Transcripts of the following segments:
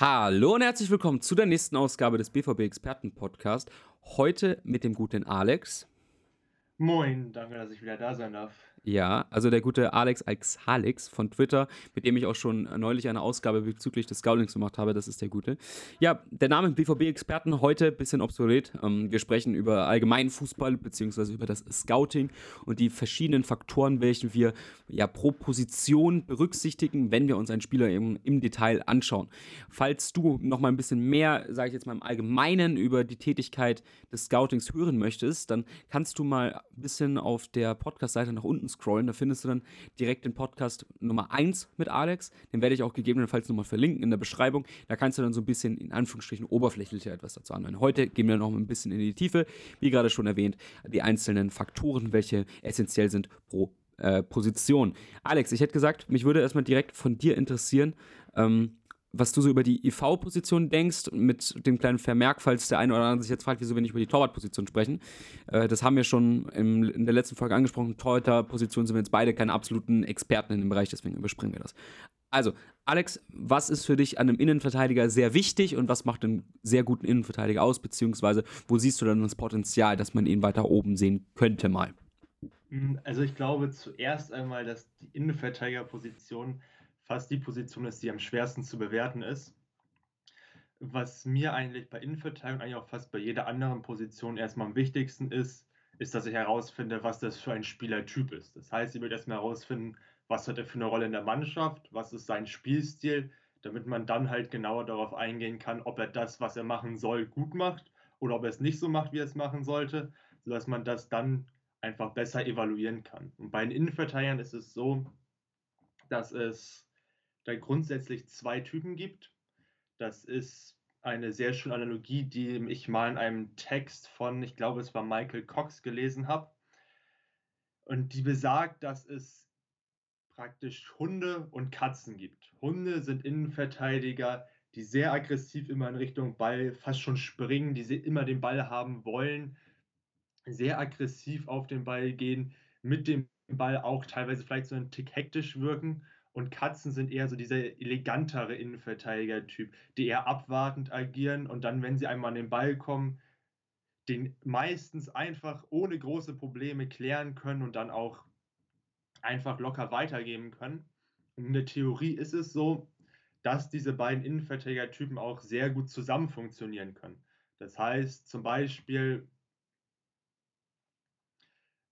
Hallo und herzlich willkommen zu der nächsten Ausgabe des BVB Experten Podcast. Heute mit dem guten Alex. Moin, danke, dass ich wieder da sein darf. Ja, also der gute Alex Alexhalix von Twitter, mit dem ich auch schon neulich eine Ausgabe bezüglich des Scoutings gemacht habe, das ist der gute. Ja, der Name BVB-Experten heute ein bisschen obsolet. Ähm, wir sprechen über allgemeinen Fußball beziehungsweise über das Scouting und die verschiedenen Faktoren, welche wir ja pro Position berücksichtigen, wenn wir uns einen Spieler im, im Detail anschauen. Falls du noch mal ein bisschen mehr, sage ich jetzt mal im Allgemeinen, über die Tätigkeit des Scoutings hören möchtest, dann kannst du mal ein bisschen auf der Podcast-Seite nach unten scrollen. Da findest du dann direkt den Podcast Nummer 1 mit Alex. Den werde ich auch gegebenenfalls nochmal verlinken in der Beschreibung. Da kannst du dann so ein bisschen in Anführungsstrichen oberflächlicher etwas dazu anhören. Heute gehen wir noch ein bisschen in die Tiefe, wie gerade schon erwähnt, die einzelnen Faktoren, welche essentiell sind pro äh, Position. Alex, ich hätte gesagt, mich würde erstmal direkt von dir interessieren, ähm, was du so über die IV-Position denkst, mit dem kleinen Vermerk, falls der eine oder andere sich jetzt fragt, wieso wir nicht über die Torwartposition sprechen. Äh, das haben wir schon im, in der letzten Folge angesprochen. Torhüter-Position sind wir jetzt beide keine absoluten Experten in dem Bereich, deswegen überspringen wir das. Also, Alex, was ist für dich an einem Innenverteidiger sehr wichtig und was macht einen sehr guten Innenverteidiger aus, beziehungsweise wo siehst du dann das Potenzial, dass man ihn weiter oben sehen könnte mal? Also ich glaube zuerst einmal, dass die Innenverteidigerposition fast die Position ist, die am schwersten zu bewerten ist. Was mir eigentlich bei Innenverteidigung, eigentlich auch fast bei jeder anderen Position erstmal am wichtigsten ist, ist, dass ich herausfinde, was das für ein Spielertyp ist. Das heißt, ich will erstmal herausfinden, was hat er für eine Rolle in der Mannschaft, was ist sein Spielstil, damit man dann halt genauer darauf eingehen kann, ob er das, was er machen soll, gut macht oder ob er es nicht so macht, wie er es machen sollte, sodass man das dann einfach besser evaluieren kann. Und bei den Innenverteidigern ist es so, dass es da grundsätzlich zwei Typen gibt. Das ist eine sehr schöne Analogie, die ich mal in einem Text von, ich glaube, es war Michael Cox gelesen habe. Und die besagt, dass es praktisch Hunde und Katzen gibt. Hunde sind Innenverteidiger, die sehr aggressiv immer in Richtung Ball fast schon springen, die immer den Ball haben wollen, sehr aggressiv auf den Ball gehen, mit dem Ball auch teilweise vielleicht so einen Tick hektisch wirken. Und Katzen sind eher so dieser elegantere Innenverteidiger-Typ, die eher abwartend agieren und dann, wenn sie einmal an den Ball kommen, den meistens einfach ohne große Probleme klären können und dann auch einfach locker weitergeben können. Und in der Theorie ist es so, dass diese beiden Innenverteidiger-Typen auch sehr gut zusammen funktionieren können. Das heißt zum Beispiel,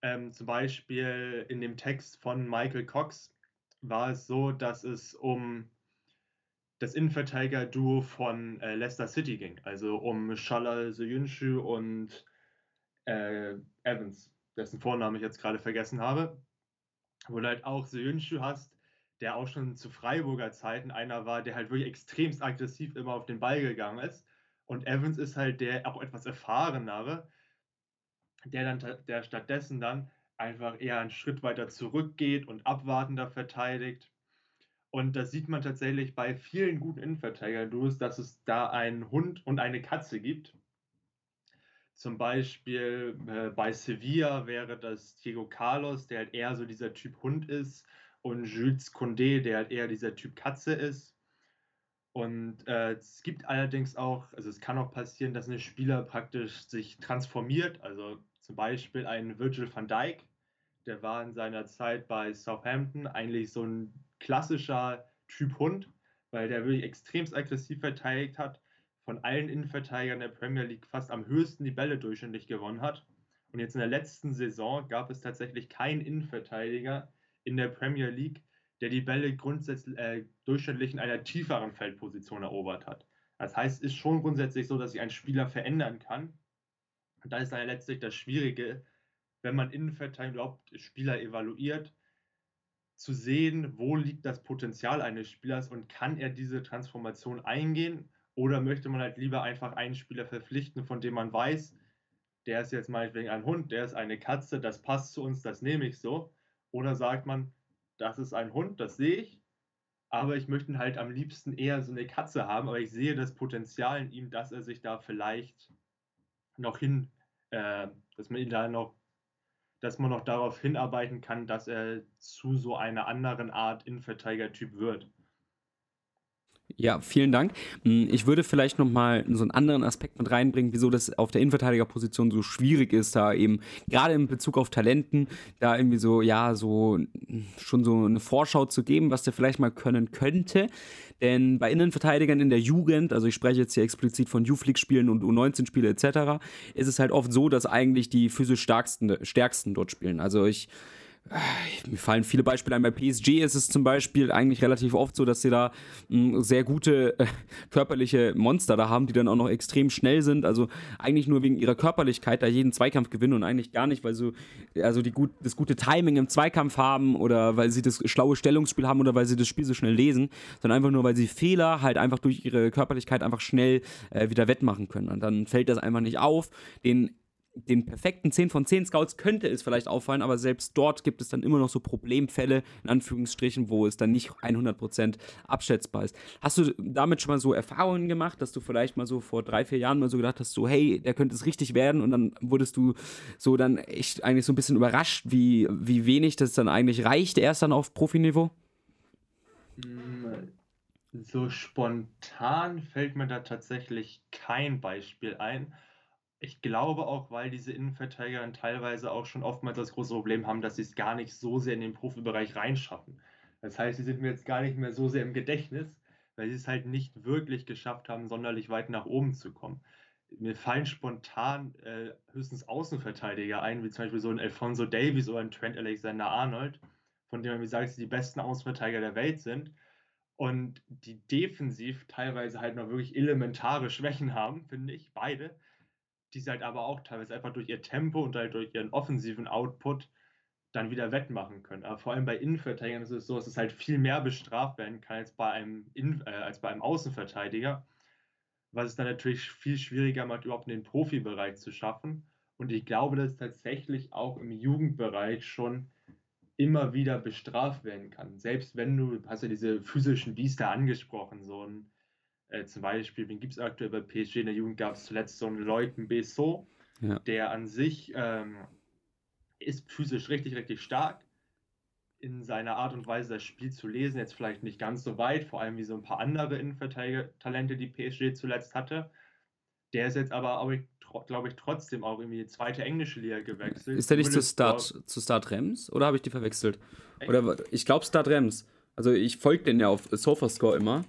ähm, zum Beispiel in dem Text von Michael Cox war es so, dass es um das Innenverteidiger-Duo von äh, Leicester City ging, also um Shala Soyuncu und äh, Evans, dessen Vornamen ich jetzt gerade vergessen habe, wo du halt auch Soyuncu hast, der auch schon zu Freiburger Zeiten einer war, der halt wirklich extremst aggressiv immer auf den Ball gegangen ist. Und Evans ist halt der auch etwas erfahrenere, der dann der stattdessen dann einfach eher einen Schritt weiter zurückgeht und abwartender verteidigt. Und das sieht man tatsächlich bei vielen guten Innenverteidiger-Duos, dass es da einen Hund und eine Katze gibt. Zum Beispiel äh, bei Sevilla wäre das Diego Carlos, der halt eher so dieser Typ Hund ist, und Jules Condé, der halt eher dieser Typ Katze ist. Und äh, es gibt allerdings auch, also es kann auch passieren, dass ein Spieler praktisch sich transformiert. Also zum Beispiel ein Virgil van Dijk, der war in seiner Zeit bei Southampton eigentlich so ein klassischer Typ Hund, weil der wirklich extremst aggressiv verteidigt hat, von allen Innenverteidigern der Premier League fast am höchsten die Bälle durchschnittlich gewonnen hat. Und jetzt in der letzten Saison gab es tatsächlich keinen Innenverteidiger in der Premier League, der die Bälle grundsätzlich äh, durchschnittlich in einer tieferen Feldposition erobert hat. Das heißt, es ist schon grundsätzlich so, dass sich ein Spieler verändern kann. Und da ist dann letztlich das Schwierige, wenn man Innenverteidigung überhaupt Spieler evaluiert, zu sehen, wo liegt das Potenzial eines Spielers und kann er diese Transformation eingehen oder möchte man halt lieber einfach einen Spieler verpflichten, von dem man weiß, der ist jetzt meinetwegen ein Hund, der ist eine Katze, das passt zu uns, das nehme ich so. Oder sagt man, das ist ein Hund, das sehe ich, aber ich möchte halt am liebsten eher so eine Katze haben, aber ich sehe das Potenzial in ihm, dass er sich da vielleicht noch hin, äh, dass man ihn da noch dass man noch darauf hinarbeiten kann, dass er zu so einer anderen Art Innenverteidiger-Typ wird. Ja, vielen Dank. Hm, ich würde vielleicht nochmal so einen anderen Aspekt mit reinbringen, wieso das auf der Innenverteidigerposition so schwierig ist, da eben gerade in Bezug auf Talenten, da irgendwie so, ja, so schon so eine Vorschau zu geben, was der vielleicht mal können könnte. Denn bei Innenverteidigern in der Jugend, also ich spreche jetzt hier explizit von Youth-League-Spielen und U19-Spiele etc., ist es halt oft so, dass eigentlich die physisch stärksten, stärksten dort spielen. Also ich mir fallen viele Beispiele ein. Bei PSG ist es zum Beispiel eigentlich relativ oft so, dass sie da hm, sehr gute äh, körperliche Monster da haben, die dann auch noch extrem schnell sind. Also eigentlich nur wegen ihrer Körperlichkeit da jeden Zweikampf gewinnen und eigentlich gar nicht, weil sie also die gut, das gute Timing im Zweikampf haben oder weil sie das schlaue Stellungsspiel haben oder weil sie das Spiel so schnell lesen, sondern einfach nur, weil sie Fehler halt einfach durch ihre Körperlichkeit einfach schnell äh, wieder wettmachen können. Und dann fällt das einfach nicht auf. Den den perfekten 10 von 10 Scouts könnte es vielleicht auffallen, aber selbst dort gibt es dann immer noch so Problemfälle, in Anführungsstrichen, wo es dann nicht 100% abschätzbar ist. Hast du damit schon mal so Erfahrungen gemacht, dass du vielleicht mal so vor drei, vier Jahren mal so gedacht hast, so hey, der könnte es richtig werden und dann wurdest du so dann echt eigentlich so ein bisschen überrascht, wie, wie wenig das dann eigentlich reicht, erst dann auf Profiniveau? So spontan fällt mir da tatsächlich kein Beispiel ein. Ich glaube auch, weil diese Innenverteidiger dann teilweise auch schon oftmals das große Problem haben, dass sie es gar nicht so sehr in den Profibereich reinschaffen. Das heißt, sie sind mir jetzt gar nicht mehr so sehr im Gedächtnis, weil sie es halt nicht wirklich geschafft haben, sonderlich weit nach oben zu kommen. Mir fallen spontan äh, höchstens Außenverteidiger ein, wie zum Beispiel so ein Alfonso Davies oder ein Trent Alexander-Arnold, von dem man mir sagt, dass sie die besten Außenverteidiger der Welt sind und die defensiv teilweise halt noch wirklich elementare Schwächen haben, finde ich, beide die sie halt aber auch teilweise einfach durch ihr Tempo und halt durch ihren offensiven Output dann wieder wettmachen können. Aber vor allem bei Innenverteidigern ist es so, dass es halt viel mehr bestraft werden kann als bei einem, In äh, als bei einem Außenverteidiger, was es dann natürlich viel schwieriger macht, überhaupt in den Profibereich zu schaffen. Und ich glaube, dass es tatsächlich auch im Jugendbereich schon immer wieder bestraft werden kann. Selbst wenn du, hast ja diese physischen Biester angesprochen, so ein äh, zum Beispiel, wen gibt es aktuell bei PSG in der Jugend? Gab es zuletzt so einen Leuten Besson, ja. der an sich ähm, ist physisch richtig, richtig stark. In seiner Art und Weise das Spiel zu lesen, jetzt vielleicht nicht ganz so weit, vor allem wie so ein paar andere Innenverteidiger-Talente, die PSG zuletzt hatte. Der ist jetzt aber, glaube ich, trotzdem auch irgendwie die zweite englische Liga gewechselt. Ist der nicht zu Start, zu Start Rems oder habe ich die verwechselt? Echt? Oder ich glaube Start Rems. Also ich folge den ja auf Sofascore immer.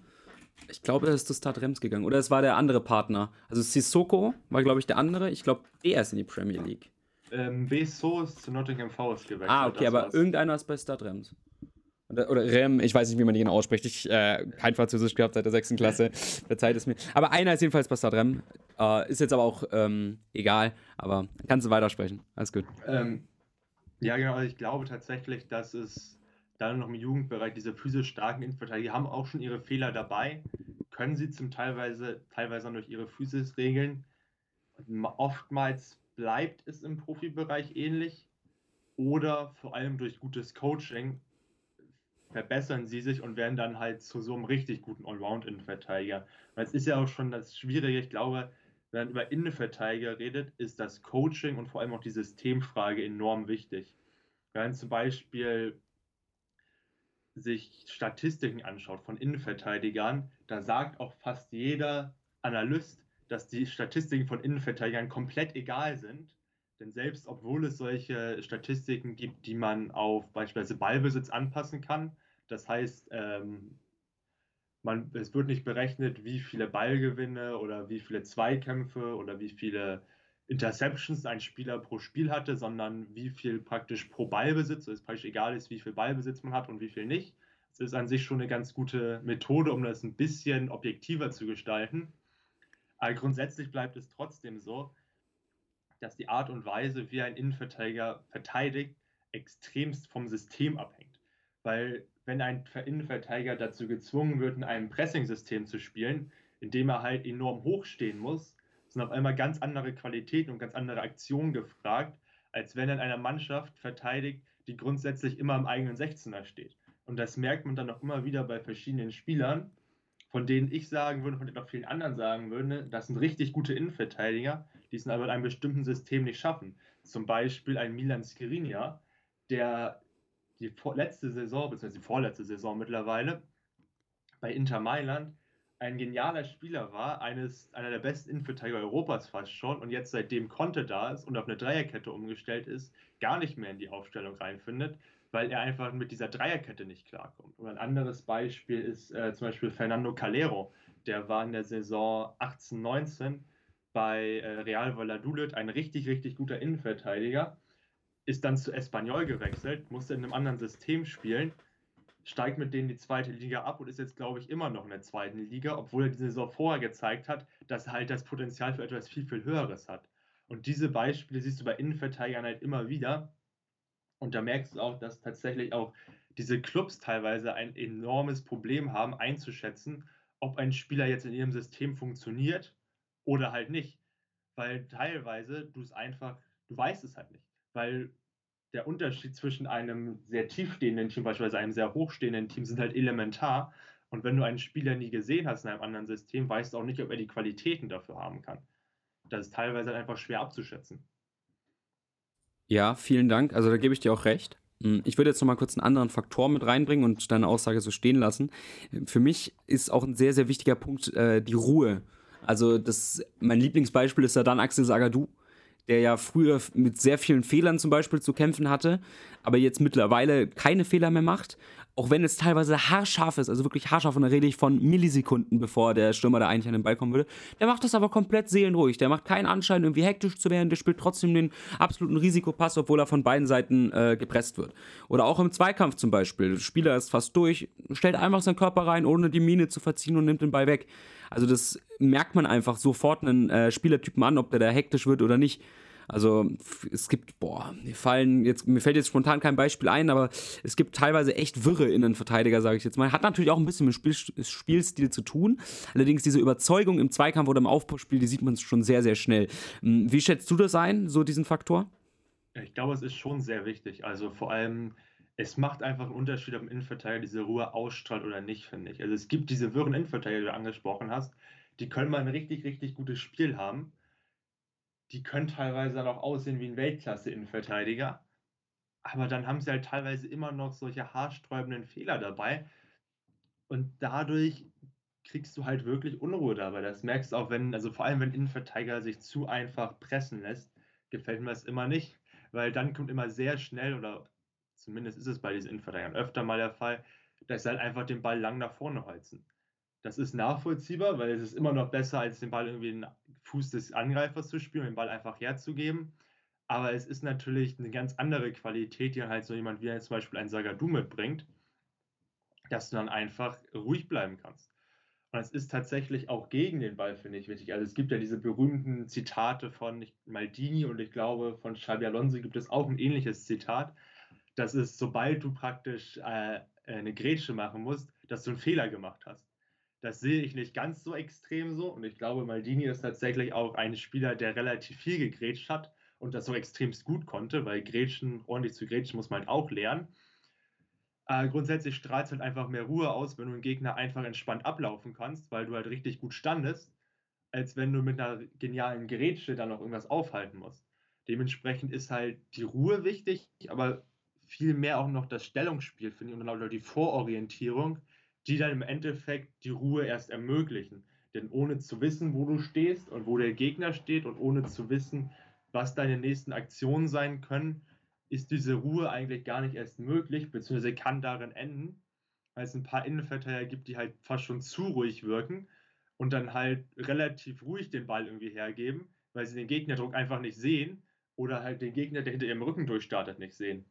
Ich glaube, er ist zu Start Rems gegangen. Oder es war der andere Partner. Also Sissoko war, glaube ich, der andere. Ich glaube, der ist in die Premier League. Ähm, Beso ist zu Nottingham Forest gewechselt. Ah, okay, aber war's. irgendeiner ist bei Start Rems. Oder Rem, ich weiß nicht, wie man genau ausspricht. Ich äh, kein Französisch gehabt seit der sechsten Klasse. Verzeiht es mir. Aber einer ist jedenfalls bei Start Rem. Äh, ist jetzt aber auch ähm, egal. Aber kannst du weitersprechen. Alles gut. Ähm, ja, genau. Also ich glaube tatsächlich, dass es dann noch im Jugendbereich diese physisch starken Innenverteidiger haben auch schon ihre Fehler dabei, können sie zum teilweise, teilweise durch ihre Physis regeln. Oftmals bleibt es im Profibereich ähnlich oder vor allem durch gutes Coaching verbessern sie sich und werden dann halt zu so einem richtig guten Allround-Innenverteidiger. Weil es ist ja auch schon das Schwierige, ich glaube, wenn man über Innenverteidiger redet, ist das Coaching und vor allem auch die Systemfrage enorm wichtig. Wenn zum Beispiel sich Statistiken anschaut von Innenverteidigern, da sagt auch fast jeder Analyst, dass die Statistiken von Innenverteidigern komplett egal sind. Denn selbst obwohl es solche Statistiken gibt, die man auf beispielsweise Ballbesitz anpassen kann, das heißt, ähm, man, es wird nicht berechnet, wie viele Ballgewinne oder wie viele Zweikämpfe oder wie viele Interceptions ein Spieler pro Spiel hatte, sondern wie viel praktisch pro Ballbesitz, so ist praktisch egal ist, wie viel Ballbesitz man hat und wie viel nicht. Es ist an sich schon eine ganz gute Methode, um das ein bisschen objektiver zu gestalten. Aber grundsätzlich bleibt es trotzdem so, dass die Art und Weise, wie ein Innenverteidiger verteidigt, extremst vom System abhängt. Weil wenn ein Innenverteidiger dazu gezwungen wird, in einem Pressing-System zu spielen, in dem er halt enorm hoch stehen muss, sind auf einmal ganz andere Qualitäten und ganz andere Aktionen gefragt, als wenn in einer Mannschaft verteidigt, die grundsätzlich immer im eigenen 16er steht. Und das merkt man dann auch immer wieder bei verschiedenen Spielern, von denen ich sagen würde, von denen auch vielen anderen sagen würde, das sind richtig gute Innenverteidiger, die es aber in einem bestimmten System nicht schaffen. Zum Beispiel ein Milan Skriniar, der die letzte Saison, beziehungsweise die vorletzte Saison mittlerweile, bei Inter Mailand ein genialer Spieler war, eines, einer der besten Innenverteidiger Europas fast schon und jetzt seitdem Conte da ist und auf eine Dreierkette umgestellt ist, gar nicht mehr in die Aufstellung reinfindet, weil er einfach mit dieser Dreierkette nicht klarkommt. Und ein anderes Beispiel ist äh, zum Beispiel Fernando Calero. Der war in der Saison 18-19 bei äh, Real Valladolid ein richtig, richtig guter Innenverteidiger, ist dann zu Espanyol gewechselt, musste in einem anderen System spielen steigt mit denen die zweite Liga ab und ist jetzt, glaube ich, immer noch in der zweiten Liga, obwohl er die Saison vorher gezeigt hat, dass er halt das Potenzial für etwas viel, viel Höheres hat. Und diese Beispiele siehst du bei Innenverteidigern halt immer wieder. Und da merkst du auch, dass tatsächlich auch diese Clubs teilweise ein enormes Problem haben, einzuschätzen, ob ein Spieler jetzt in ihrem System funktioniert oder halt nicht. Weil teilweise du es einfach, du weißt es halt nicht. Weil der Unterschied zwischen einem sehr tiefstehenden Team, beispielsweise einem sehr hochstehenden Team, sind halt elementar. Und wenn du einen Spieler nie gesehen hast in einem anderen System, weißt du auch nicht, ob er die Qualitäten dafür haben kann. Das ist teilweise halt einfach schwer abzuschätzen. Ja, vielen Dank. Also da gebe ich dir auch recht. Hm, ich würde jetzt noch mal kurz einen anderen Faktor mit reinbringen und deine Aussage so stehen lassen. Für mich ist auch ein sehr, sehr wichtiger Punkt äh, die Ruhe. Also das, mein Lieblingsbeispiel ist ja dann Axel Sagadou der ja früher mit sehr vielen Fehlern zum Beispiel zu kämpfen hatte, aber jetzt mittlerweile keine Fehler mehr macht. Auch wenn es teilweise haarscharf ist, also wirklich haarscharf, und da rede ich von Millisekunden, bevor der Stürmer da eigentlich an den Ball kommen würde. Der macht das aber komplett seelenruhig. Der macht keinen Anschein, irgendwie hektisch zu werden. Der spielt trotzdem den absoluten Risikopass, obwohl er von beiden Seiten äh, gepresst wird. Oder auch im Zweikampf zum Beispiel. Der Spieler ist fast durch, stellt einfach seinen Körper rein, ohne die Mine zu verziehen und nimmt den Ball weg. Also das merkt man einfach sofort einen äh, Spielertypen an, ob der da hektisch wird oder nicht. Also es gibt, boah, mir fallen jetzt, mir fällt jetzt spontan kein Beispiel ein, aber es gibt teilweise echt wirre Innenverteidiger, sage ich jetzt mal. Hat natürlich auch ein bisschen mit Spiel, Spielstil zu tun. Allerdings diese Überzeugung im Zweikampf oder im Aufbauspiel, die sieht man schon sehr, sehr schnell. Hm, wie schätzt du das ein, so diesen Faktor? Ich glaube, es ist schon sehr wichtig. Also vor allem es macht einfach einen Unterschied, ob ein Innenverteidiger diese Ruhe ausstrahlt oder nicht, finde ich. Also es gibt diese wirren Innenverteidiger, die du angesprochen hast, die können mal ein richtig, richtig gutes Spiel haben. Die können teilweise dann auch aussehen wie ein Weltklasse-Innenverteidiger. Aber dann haben sie halt teilweise immer noch solche haarsträubenden Fehler dabei. Und dadurch kriegst du halt wirklich Unruhe dabei. Das merkst du auch, wenn, also vor allem wenn Innenverteidiger sich zu einfach pressen lässt, gefällt mir das immer nicht, weil dann kommt immer sehr schnell oder zumindest ist es bei diesen Innenverteidigern öfter mal der Fall, dass sie halt einfach den Ball lang nach vorne holzen. Das ist nachvollziehbar, weil es ist immer noch besser, als den Ball irgendwie in den Fuß des Angreifers zu spielen, den Ball einfach herzugeben. Aber es ist natürlich eine ganz andere Qualität, die halt so jemand wie zum Beispiel ein Sagadu mitbringt, dass du dann einfach ruhig bleiben kannst. Und es ist tatsächlich auch gegen den Ball, finde ich, wichtig. Also es gibt ja diese berühmten Zitate von Maldini und ich glaube von Xabi Alonso gibt es auch ein ähnliches Zitat, dass es, sobald du praktisch äh, eine Grätsche machen musst, dass du einen Fehler gemacht hast. Das sehe ich nicht ganz so extrem so und ich glaube, Maldini ist tatsächlich auch ein Spieler, der relativ viel gegrätscht hat und das so extremst gut konnte, weil Grätschen, ordentlich zu grätschen, muss man halt auch lernen. Äh, grundsätzlich strahlt es halt einfach mehr Ruhe aus, wenn du einen Gegner einfach entspannt ablaufen kannst, weil du halt richtig gut standest, als wenn du mit einer genialen Grätsche dann noch irgendwas aufhalten musst. Dementsprechend ist halt die Ruhe wichtig, aber viel mehr auch noch das Stellungsspiel, finde ich, und dann auch die Vororientierung, die dann im Endeffekt die Ruhe erst ermöglichen. Denn ohne zu wissen, wo du stehst und wo der Gegner steht und ohne zu wissen, was deine nächsten Aktionen sein können, ist diese Ruhe eigentlich gar nicht erst möglich, beziehungsweise kann darin enden, weil es ein paar Innenverteidiger gibt, die halt fast schon zu ruhig wirken und dann halt relativ ruhig den Ball irgendwie hergeben, weil sie den Gegnerdruck einfach nicht sehen oder halt den Gegner, der hinter ihrem Rücken durchstartet, nicht sehen.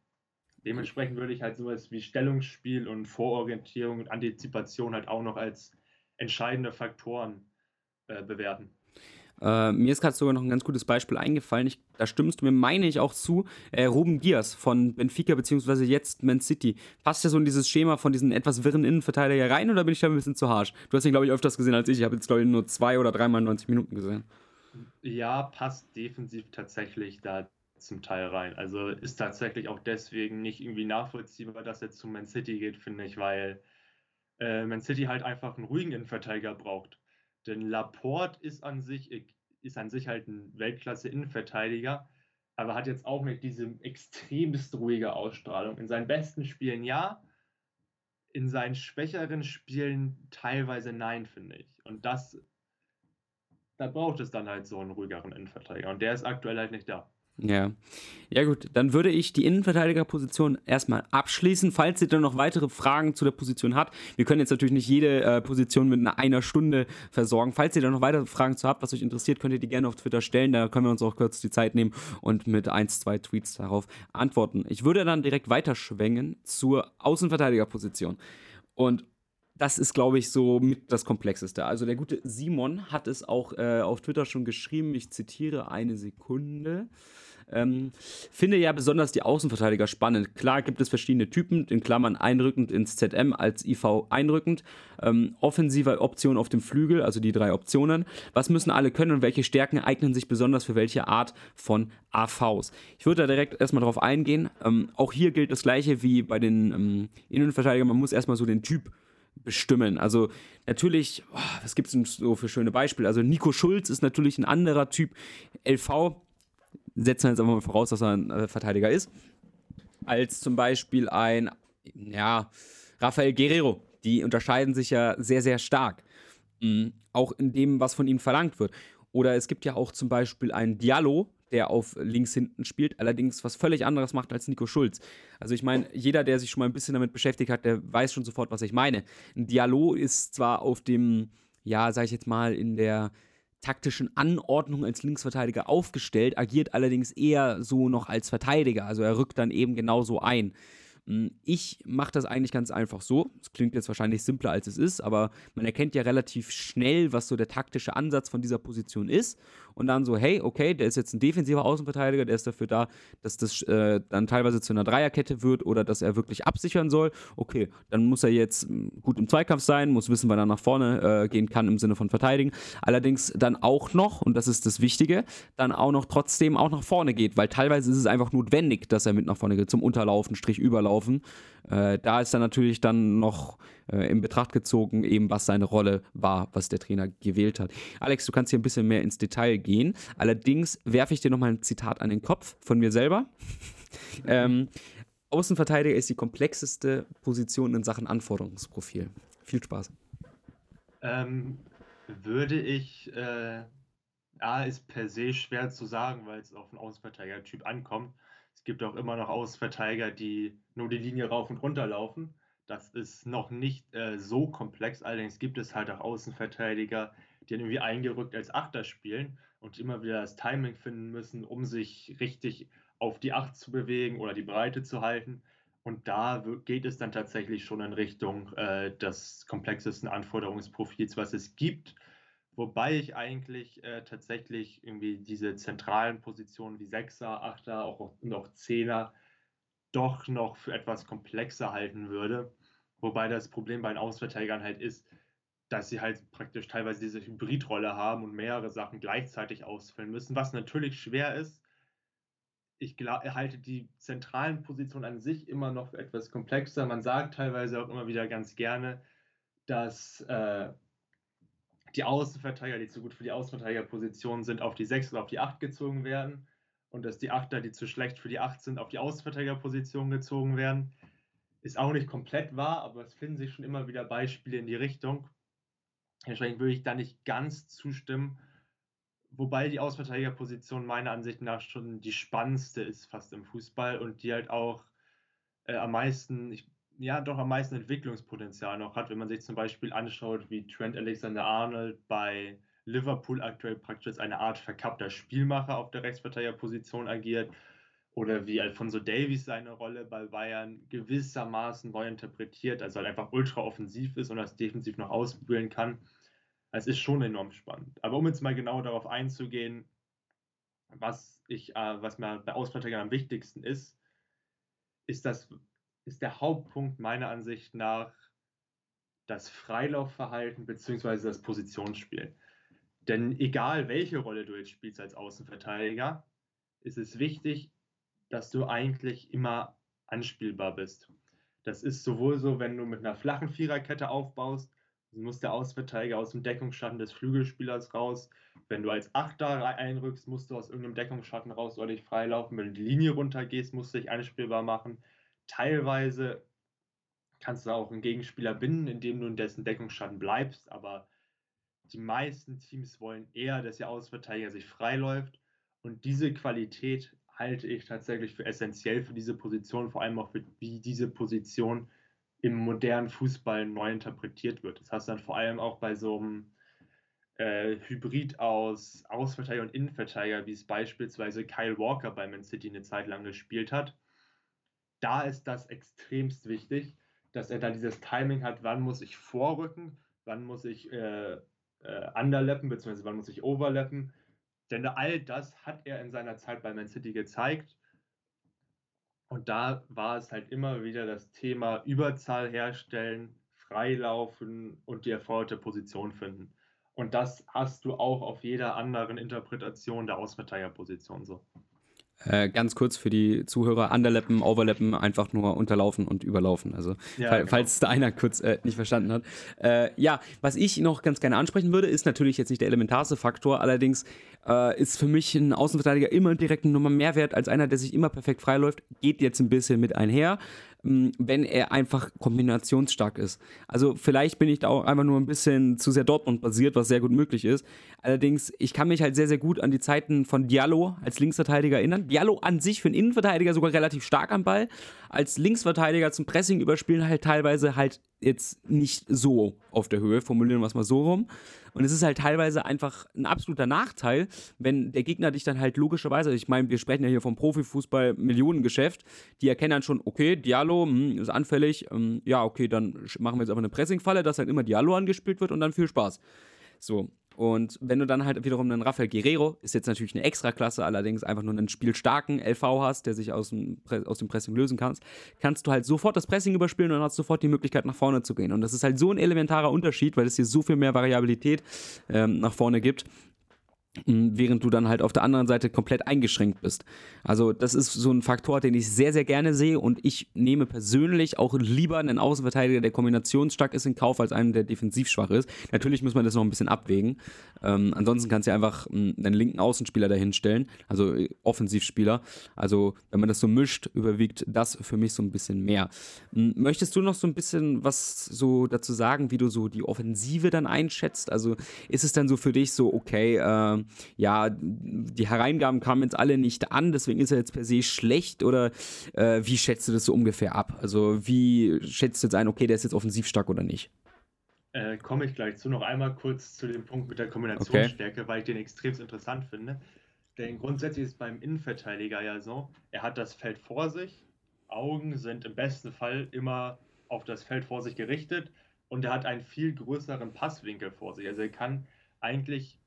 Dementsprechend würde ich halt sowas wie Stellungsspiel und Vororientierung und Antizipation halt auch noch als entscheidende Faktoren äh, bewerten. Äh, mir ist gerade sogar noch ein ganz gutes Beispiel eingefallen. Ich, da stimmst du mir, meine ich, auch zu. Äh, Ruben Diaz von Benfica beziehungsweise jetzt Man City. Passt ja so in dieses Schema von diesen etwas wirren Innenverteidiger rein oder bin ich da ein bisschen zu harsch? Du hast ihn, glaube ich, öfters gesehen als ich. Ich habe jetzt, glaube ich, nur zwei oder dreimal 90 Minuten gesehen. Ja, passt defensiv tatsächlich da zum Teil rein. Also ist tatsächlich auch deswegen nicht irgendwie nachvollziehbar, dass er zu Man City geht, finde ich, weil äh, Man City halt einfach einen ruhigen Innenverteidiger braucht. Denn Laporte ist an sich, ist an sich halt ein Weltklasse-Innenverteidiger, aber hat jetzt auch nicht diese extremst ruhige Ausstrahlung. In seinen besten Spielen ja, in seinen schwächeren Spielen teilweise nein, finde ich. Und das, da braucht es dann halt so einen ruhigeren Innenverteidiger. Und der ist aktuell halt nicht da. Ja. Ja, gut, dann würde ich die Innenverteidigerposition erstmal abschließen, falls ihr dann noch weitere Fragen zu der Position habt. Wir können jetzt natürlich nicht jede äh, Position mit einer, einer Stunde versorgen. Falls ihr dann noch weitere Fragen zu habt, was euch interessiert, könnt ihr die gerne auf Twitter stellen. Da können wir uns auch kurz die Zeit nehmen und mit ein, zwei Tweets darauf antworten. Ich würde dann direkt weiterschwenken zur Außenverteidigerposition. Und das ist, glaube ich, so mit das Komplexeste. Also der gute Simon hat es auch äh, auf Twitter schon geschrieben. Ich zitiere eine Sekunde. Ähm, finde ja besonders die Außenverteidiger spannend. Klar gibt es verschiedene Typen, in Klammern einrückend ins ZM als IV einrückend. Ähm, offensive Option auf dem Flügel, also die drei Optionen. Was müssen alle können und welche Stärken eignen sich besonders für welche Art von AVs? Ich würde da direkt erstmal drauf eingehen. Ähm, auch hier gilt das gleiche wie bei den ähm, Innenverteidigern. Man muss erstmal so den Typ bestimmen. Also natürlich, oh, was gibt es denn so für schöne Beispiele? Also Nico Schulz ist natürlich ein anderer Typ. LV setzen wir jetzt einfach mal voraus, dass er ein äh, Verteidiger ist, als zum Beispiel ein, ja, Rafael Guerrero. Die unterscheiden sich ja sehr, sehr stark. Mhm. Auch in dem, was von ihnen verlangt wird. Oder es gibt ja auch zum Beispiel einen Diallo, der auf links hinten spielt, allerdings was völlig anderes macht als Nico Schulz. Also ich meine, jeder, der sich schon mal ein bisschen damit beschäftigt hat, der weiß schon sofort, was ich meine. Ein Diallo ist zwar auf dem, ja, sag ich jetzt mal, in der taktischen Anordnung als Linksverteidiger aufgestellt, agiert allerdings eher so noch als Verteidiger. Also er rückt dann eben genauso ein. Hm, ich mache das eigentlich ganz einfach so. Es klingt jetzt wahrscheinlich simpler, als es ist, aber man erkennt ja relativ schnell, was so der taktische Ansatz von dieser Position ist. Und dann so, hey, okay, der ist jetzt ein defensiver Außenverteidiger, der ist dafür da, dass das äh, dann teilweise zu einer Dreierkette wird oder dass er wirklich absichern soll. Okay, dann muss er jetzt hm, gut im Zweikampf sein, muss wissen, wann er nach vorne äh, gehen kann im Sinne von verteidigen. Allerdings dann auch noch, und das ist das Wichtige, dann auch noch trotzdem auch nach vorne geht, weil teilweise ist es einfach notwendig, dass er mit nach vorne geht, zum Unterlaufen, Strich überlaufen. Äh, da ist dann natürlich dann noch äh, in Betracht gezogen, eben was seine Rolle war, was der Trainer gewählt hat. Alex, du kannst hier ein bisschen mehr ins Detail gehen. Allerdings werfe ich dir nochmal ein Zitat an den Kopf von mir selber. ähm, Außenverteidiger ist die komplexeste Position in Sachen Anforderungsprofil. Viel Spaß. Ähm, würde ich, äh, A, ist per se schwer zu sagen, weil es auf einen Außenverteidiger-Typ ankommt. Es gibt auch immer noch Außenverteidiger, die nur die Linie rauf und runter laufen. Das ist noch nicht äh, so komplex. Allerdings gibt es halt auch Außenverteidiger, die dann irgendwie eingerückt als Achter spielen und immer wieder das Timing finden müssen, um sich richtig auf die Acht zu bewegen oder die Breite zu halten. Und da geht es dann tatsächlich schon in Richtung äh, des komplexesten Anforderungsprofils, was es gibt. Wobei ich eigentlich äh, tatsächlich irgendwie diese zentralen Positionen wie Sechser, Achter auch, und auch Zehner doch noch für etwas komplexer halten würde. Wobei das Problem bei den Außenverteidigern halt ist, dass sie halt praktisch teilweise diese Hybridrolle haben und mehrere Sachen gleichzeitig ausfüllen müssen, was natürlich schwer ist. Ich halte die zentralen Positionen an sich immer noch für etwas komplexer. Man sagt teilweise auch immer wieder ganz gerne, dass äh, die Außenverteidiger, die zu gut für die Außenverteidigerposition sind, auf die 6 oder auf die 8 gezogen werden und dass die Achter, die zu schlecht für die 8 sind, auf die Außenverteidigerposition gezogen werden. Ist auch nicht komplett wahr, aber es finden sich schon immer wieder Beispiele in die Richtung. Entsprechend würde ich da nicht ganz zustimmen, wobei die Außenverteidigerposition meiner Ansicht nach schon die spannendste ist fast im Fußball und die halt auch äh, am meisten, ich, ja doch am meisten Entwicklungspotenzial noch hat, wenn man sich zum Beispiel anschaut, wie Trent Alexander-Arnold bei Liverpool aktuell praktisch als eine Art verkappter Spielmacher auf der Rechtsverteidigerposition agiert oder wie Alfonso Davies seine Rolle bei Bayern gewissermaßen neu interpretiert, also halt einfach ultra offensiv ist und das defensiv noch ausbügeln kann. Es ist schon enorm spannend. Aber um jetzt mal genau darauf einzugehen, was ich, äh, was mir bei Ausverteidigern am wichtigsten ist, ist das, ist der Hauptpunkt meiner Ansicht nach das Freilaufverhalten bzw. das Positionsspiel. Denn egal welche Rolle du jetzt spielst als Außenverteidiger, ist es wichtig, dass du eigentlich immer anspielbar bist. Das ist sowohl so, wenn du mit einer flachen Viererkette aufbaust, muss der Außenverteidiger aus dem Deckungsschatten des Flügelspielers raus. Wenn du als Achter einrückst, musst du aus irgendeinem Deckungsschatten raus oder dich freilaufen. Wenn du die Linie runtergehst, musst du dich anspielbar machen. Teilweise kannst du auch einen Gegenspieler binden, indem du in dessen Deckungsschatten bleibst, aber die meisten Teams wollen eher, dass der Außenverteidiger sich freiläuft und diese Qualität halte ich tatsächlich für essentiell für diese Position, vor allem auch für wie diese Position im modernen Fußball neu interpretiert wird. Das du dann vor allem auch bei so einem äh, Hybrid aus Außenverteidiger und Innenverteidiger, wie es beispielsweise Kyle Walker bei Man City eine Zeit lang gespielt hat. Da ist das extremst wichtig, dass er da dieses Timing hat, wann muss ich vorrücken, wann muss ich äh, äh, underlappen, beziehungsweise wann muss ich overlappen. Denn all das hat er in seiner Zeit bei Man City gezeigt. Und da war es halt immer wieder das Thema Überzahl herstellen, freilaufen und die erforderte Position finden. Und das hast du auch auf jeder anderen Interpretation der Ausverteidigerposition so. Äh, ganz kurz für die Zuhörer, underlappen, overlappen, einfach nur unterlaufen und überlaufen. Also, ja, fall, genau. falls da einer kurz äh, nicht verstanden hat. Äh, ja, was ich noch ganz gerne ansprechen würde, ist natürlich jetzt nicht der elementarste Faktor, allerdings äh, ist für mich ein Außenverteidiger immer direkt eine Nummer mehr wert als einer, der sich immer perfekt freiläuft. Geht jetzt ein bisschen mit einher. Ähm, wenn er einfach kombinationsstark ist. Also vielleicht bin ich da auch einfach nur ein bisschen zu sehr Dortmund basiert, was sehr gut möglich ist. Allerdings, ich kann mich halt sehr, sehr gut an die Zeiten von Diallo als Linksverteidiger erinnern. Diallo an sich für einen Innenverteidiger sogar relativ stark am Ball. Als Linksverteidiger zum Pressing überspielen halt teilweise halt jetzt nicht so auf der Höhe, formulieren wir es mal so rum. Und es ist halt teilweise einfach ein absoluter Nachteil, wenn der Gegner dich dann halt logischerweise, ich meine, wir sprechen ja hier vom Profifußball Millionengeschäft, die erkennen dann schon, okay, Diallo mh, ist anfällig, ähm, ja, okay, dann machen wir jetzt einfach eine Pressingfalle, dass halt immer Diallo angespielt wird und dann viel Spaß. So, und wenn du dann halt wiederum einen Rafael Guerrero, ist jetzt natürlich eine Extraklasse, allerdings einfach nur einen spielstarken LV hast, der sich aus dem, aus dem Pressing lösen kann, kannst du halt sofort das Pressing überspielen und hast sofort die Möglichkeit, nach vorne zu gehen. Und das ist halt so ein elementarer Unterschied, weil es dir so viel mehr Variabilität ähm, nach vorne gibt, während du dann halt auf der anderen Seite komplett eingeschränkt bist. Also das ist so ein Faktor, den ich sehr, sehr gerne sehe und ich nehme persönlich auch lieber einen Außenverteidiger, der kombinationsstark ist in Kauf, als einen, der defensiv schwach ist. Natürlich muss man das noch ein bisschen abwägen. Ähm, ansonsten kannst du einfach einen linken Außenspieler dahinstellen, also äh, Offensivspieler. Also wenn man das so mischt, überwiegt das für mich so ein bisschen mehr. Möchtest du noch so ein bisschen was so dazu sagen, wie du so die Offensive dann einschätzt? Also ist es dann so für dich so, okay, äh, ja, die Hereingaben kamen jetzt alle nicht an, deswegen ist er jetzt per se schlecht oder äh, wie schätzt du das so ungefähr ab? Also wie schätzt du jetzt ein, okay, der ist jetzt offensiv stark oder nicht? Äh, komme ich gleich zu. Noch einmal kurz zu dem Punkt mit der Kombinationsstärke, okay. weil ich den extrem interessant finde. Denn grundsätzlich ist beim Innenverteidiger ja so, er hat das Feld vor sich, Augen sind im besten Fall immer auf das Feld vor sich gerichtet und er hat einen viel größeren Passwinkel vor sich. Also er kann eigentlich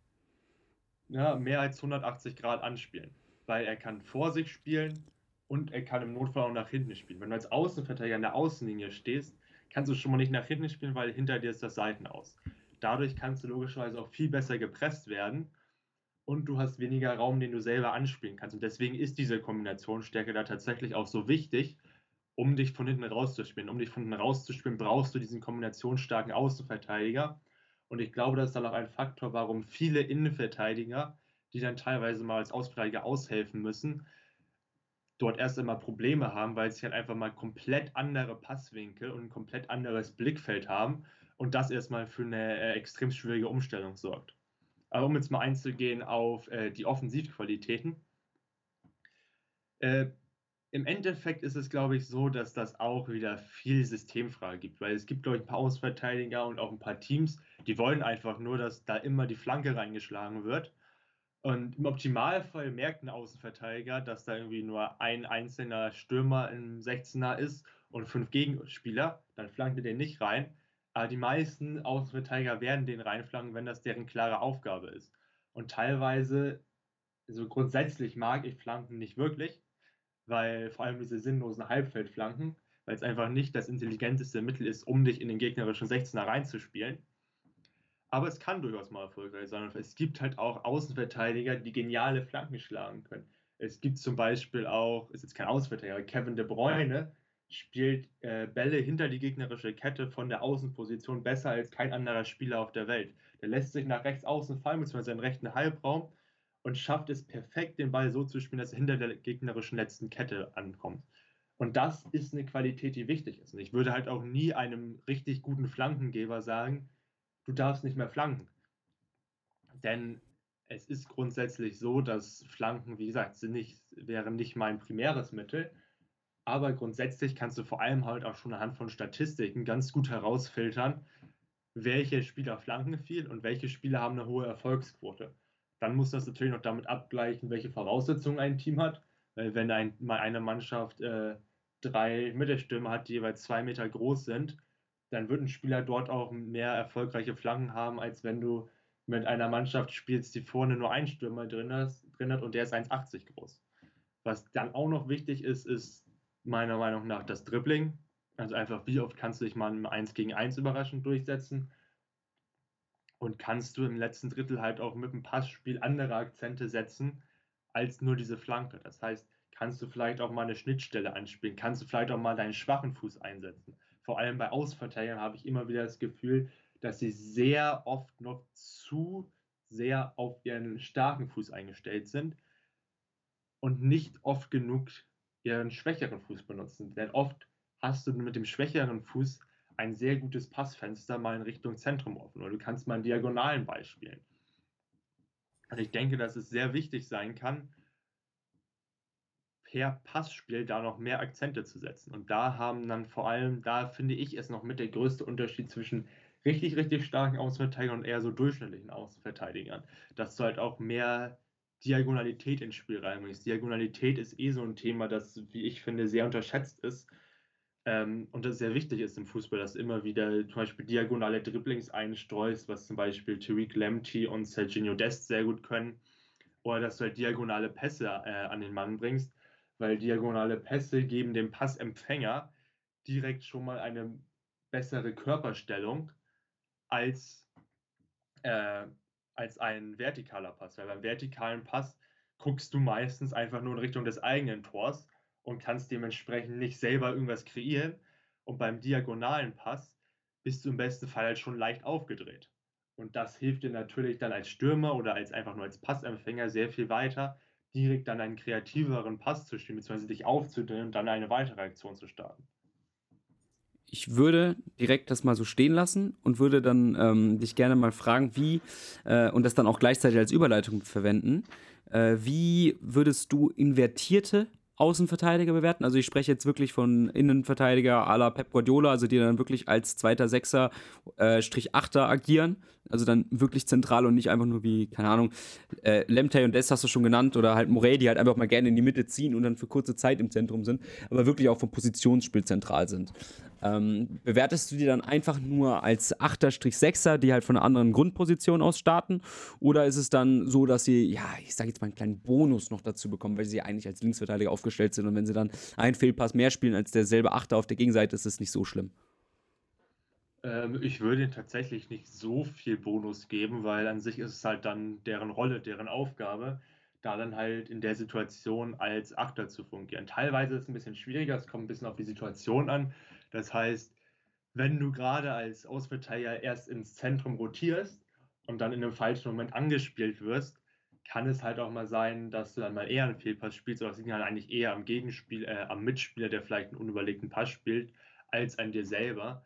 ja, mehr als 180 Grad anspielen, weil er kann vor sich spielen und er kann im Notfall auch nach hinten spielen. Wenn du als Außenverteidiger an der Außenlinie stehst, kannst du schon mal nicht nach hinten spielen, weil hinter dir ist das Seitenaus. Dadurch kannst du logischerweise auch viel besser gepresst werden und du hast weniger Raum, den du selber anspielen kannst. Und deswegen ist diese Kombinationsstärke da tatsächlich auch so wichtig, um dich von hinten rauszuspielen. Um dich von hinten rauszuspielen, brauchst du diesen kombinationsstarken Außenverteidiger und ich glaube, das ist dann auch ein Faktor, warum viele Innenverteidiger, die dann teilweise mal als Ausverteidiger aushelfen müssen, dort erst einmal Probleme haben, weil sie halt einfach mal komplett andere Passwinkel und ein komplett anderes Blickfeld haben und das erstmal für eine äh, extrem schwierige Umstellung sorgt. Aber um jetzt mal einzugehen auf äh, die Offensivqualitäten. Im Endeffekt ist es, glaube ich, so, dass das auch wieder viel Systemfrage gibt, weil es gibt, glaube ich, ein paar Ausverteidiger und auch ein paar Teams, die wollen einfach nur, dass da immer die Flanke reingeschlagen wird. Und im Optimalfall merkt ein Außenverteidiger, dass da irgendwie nur ein einzelner Stürmer im 16er ist und fünf Gegenspieler, dann flankt er den nicht rein. Aber die meisten Außenverteidiger werden den reinflanken, wenn das deren klare Aufgabe ist. Und teilweise, so grundsätzlich mag ich Flanken nicht wirklich, weil vor allem diese sinnlosen Halbfeldflanken, weil es einfach nicht das intelligenteste Mittel ist, um dich in den gegnerischen 16er reinzuspielen. Aber es kann durchaus mal erfolgreich sein. Es gibt halt auch Außenverteidiger, die geniale Flanken schlagen können. Es gibt zum Beispiel auch, ist jetzt kein Außenverteidiger, Kevin De Bruyne spielt äh, Bälle hinter die gegnerische Kette von der Außenposition besser als kein anderer Spieler auf der Welt. Der lässt sich nach rechts außen fallen, beziehungsweise in rechten Halbraum und schafft es perfekt, den Ball so zu spielen, dass er hinter der gegnerischen letzten Kette ankommt. Und das ist eine Qualität, die wichtig ist. Und ich würde halt auch nie einem richtig guten Flankengeber sagen, du darfst nicht mehr flanken. Denn es ist grundsätzlich so, dass Flanken, wie gesagt, sind nicht, wären nicht mein primäres Mittel. Aber grundsätzlich kannst du vor allem halt auch schon anhand von Statistiken ganz gut herausfiltern, welche Spieler flanken viel und welche Spieler haben eine hohe Erfolgsquote. Dann muss das natürlich noch damit abgleichen, welche Voraussetzungen ein Team hat. Weil wenn ein, eine Mannschaft äh, drei Mittelstürmer hat, die jeweils zwei Meter groß sind, dann wird ein Spieler dort auch mehr erfolgreiche Flanken haben, als wenn du mit einer Mannschaft spielst, die vorne nur einen Stürmer drin, ist, drin hat und der ist 1,80 groß. Was dann auch noch wichtig ist, ist meiner Meinung nach das Dribbling. Also einfach, wie oft kannst du dich mal im 1 gegen 1 überraschend durchsetzen? Und kannst du im letzten Drittel halt auch mit dem Passspiel andere Akzente setzen, als nur diese Flanke. Das heißt, kannst du vielleicht auch mal eine Schnittstelle anspielen, kannst du vielleicht auch mal deinen schwachen Fuß einsetzen. Vor allem bei Ausverteidigern habe ich immer wieder das Gefühl, dass sie sehr oft noch zu sehr auf ihren starken Fuß eingestellt sind und nicht oft genug ihren schwächeren Fuß benutzen. Denn oft hast du mit dem schwächeren Fuß ein sehr gutes Passfenster mal in Richtung Zentrum offen oder du kannst mal einen diagonalen Ball spielen. Und ich denke, dass es sehr wichtig sein kann, per Passspiel da noch mehr Akzente zu setzen. Und da haben dann vor allem, da finde ich es noch mit der größte Unterschied zwischen richtig, richtig starken Außenverteidigern und eher so durchschnittlichen Außenverteidigern. Dass du halt auch mehr Diagonalität ins Spiel reinbringst. Diagonalität ist eh so ein Thema, das, wie ich finde, sehr unterschätzt ist. Ähm, und das sehr wichtig ist im Fußball, dass du immer wieder zum Beispiel diagonale Dribblings einstreust, was zum Beispiel Tariq Lemty und Serginho Dest sehr gut können. Oder dass du halt diagonale Pässe äh, an den Mann bringst weil diagonale Pässe geben dem Passempfänger direkt schon mal eine bessere Körperstellung als, äh, als ein vertikaler Pass. Weil beim vertikalen Pass guckst du meistens einfach nur in Richtung des eigenen Tors und kannst dementsprechend nicht selber irgendwas kreieren. Und beim diagonalen Pass bist du im besten Fall halt schon leicht aufgedreht. Und das hilft dir natürlich dann als Stürmer oder als einfach nur als Passempfänger sehr viel weiter, direkt dann einen kreativeren Pass zu spielen, beziehungsweise dich aufzudrehen und dann eine weitere Aktion zu starten. Ich würde direkt das mal so stehen lassen und würde dann ähm, dich gerne mal fragen, wie, äh, und das dann auch gleichzeitig als Überleitung verwenden, äh, wie würdest du invertierte Außenverteidiger bewerten. Also ich spreche jetzt wirklich von Innenverteidiger à la Pep Guardiola, also die dann wirklich als zweiter Sechser äh, Strich Achter agieren. Also dann wirklich zentral und nicht einfach nur wie, keine Ahnung, äh, Lemtey und Des hast du schon genannt oder halt Morey, die halt einfach mal gerne in die Mitte ziehen und dann für kurze Zeit im Zentrum sind, aber wirklich auch vom Positionsspiel zentral sind. Ähm, bewertest du die dann einfach nur als 8er-6er, die halt von einer anderen Grundposition aus starten? Oder ist es dann so, dass sie, ja, ich sage jetzt mal einen kleinen Bonus noch dazu bekommen, weil sie eigentlich als Linksverteidiger aufgestellt sind und wenn sie dann einen Fehlpass mehr spielen als derselbe Achter auf der Gegenseite, ist es nicht so schlimm? Ähm, ich würde tatsächlich nicht so viel Bonus geben, weil an sich ist es halt dann deren Rolle, deren Aufgabe da dann halt in der Situation als Achter zu fungieren. Teilweise ist es ein bisschen schwieriger, es kommt ein bisschen auf die Situation an. Das heißt, wenn du gerade als Ausverteidiger erst ins Zentrum rotierst und dann in einem falschen Moment angespielt wirst, kann es halt auch mal sein, dass du dann mal eher einen Fehlpass spielst oder das liegt halt eigentlich eher am Gegenspiel, äh, am Mitspieler, der vielleicht einen unüberlegten Pass spielt, als an dir selber.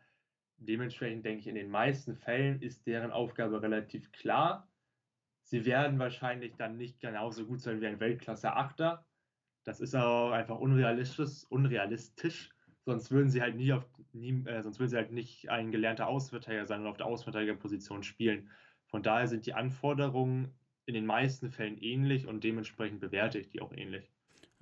Dementsprechend denke ich, in den meisten Fällen ist deren Aufgabe relativ klar. Sie werden wahrscheinlich dann nicht genauso gut sein wie ein Weltklasse-Achter. Das ist auch einfach unrealistisch, unrealistisch sonst würden sie halt nie auf, nie, äh, sonst würden sie halt nicht ein gelernter Außenverteidiger sein und auf der Außenverteidigerposition spielen. Von daher sind die Anforderungen in den meisten Fällen ähnlich und dementsprechend bewerte ich die auch ähnlich.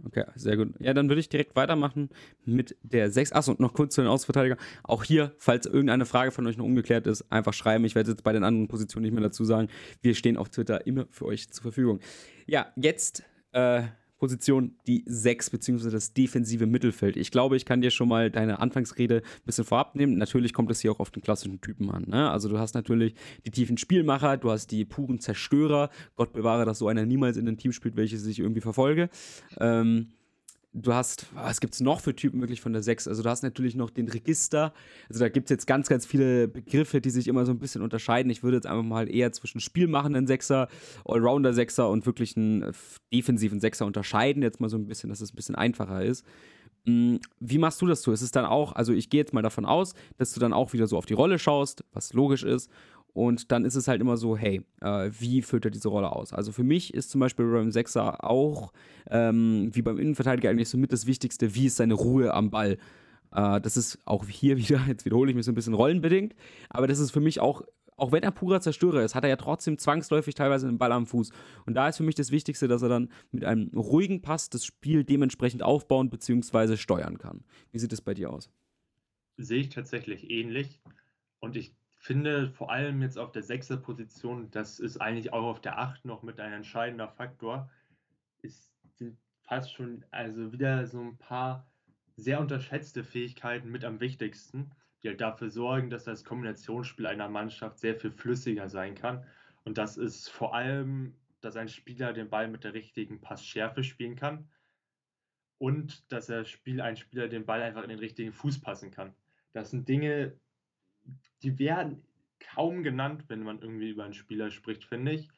Okay, sehr gut. Ja, dann würde ich direkt weitermachen mit der 6. Achso, und noch kurz zu den Außenverteidigern. Auch hier, falls irgendeine Frage von euch noch ungeklärt ist, einfach schreiben. Ich werde jetzt bei den anderen Positionen nicht mehr dazu sagen. Wir stehen auf Twitter immer für euch zur Verfügung. Ja, jetzt äh, Position die 6 beziehungsweise das defensive Mittelfeld. Ich glaube, ich kann dir schon mal deine Anfangsrede ein bisschen vorab nehmen. Natürlich kommt es hier auch auf den klassischen Typen an. Ne? Also du hast natürlich die tiefen Spielmacher, du hast die puren Zerstörer. Gott bewahre, dass so einer niemals in ein Team spielt, welches ich irgendwie verfolge. Ähm, du hast, was gibt es noch für Typen wirklich von der 6? Also du hast natürlich noch den Register. Also da gibt es jetzt ganz, ganz viele Begriffe, die sich immer so ein bisschen unterscheiden. Ich würde jetzt einfach mal eher zwischen spielmachenden Sechser, Allrounder-Sechser und wirklich einen defensiven Sechser unterscheiden. Jetzt mal so ein bisschen, dass es ein bisschen einfacher ist. Mm, wie machst du das so? Ist es dann auch, also ich gehe jetzt mal davon aus, dass du dann auch wieder so auf die Rolle schaust, was logisch ist. Und dann ist es halt immer so, hey, äh, wie füllt er diese Rolle aus? Also für mich ist zum Beispiel beim Sechser auch, ähm, wie beim Innenverteidiger eigentlich so mit das Wichtigste, wie ist seine Ruhe am Ball? Äh, das ist auch hier wieder, jetzt wiederhole ich mich so ein bisschen rollenbedingt, aber das ist für mich auch auch wenn er purer Zerstörer ist, hat er ja trotzdem zwangsläufig teilweise einen Ball am Fuß. Und da ist für mich das Wichtigste, dass er dann mit einem ruhigen Pass das Spiel dementsprechend aufbauen bzw. steuern kann. Wie sieht es bei dir aus? Sehe ich tatsächlich ähnlich. Und ich finde vor allem jetzt auf der sechster Position, das ist eigentlich auch auf der acht noch mit ein entscheidender Faktor, ist, fast schon also wieder so ein paar sehr unterschätzte Fähigkeiten mit am wichtigsten die halt dafür sorgen, dass das Kombinationsspiel einer Mannschaft sehr viel flüssiger sein kann. Und das ist vor allem, dass ein Spieler den Ball mit der richtigen Passschärfe spielen kann und dass er Spiel, ein Spieler den Ball einfach in den richtigen Fuß passen kann. Das sind Dinge, die werden kaum genannt, wenn man irgendwie über einen Spieler spricht, finde ich.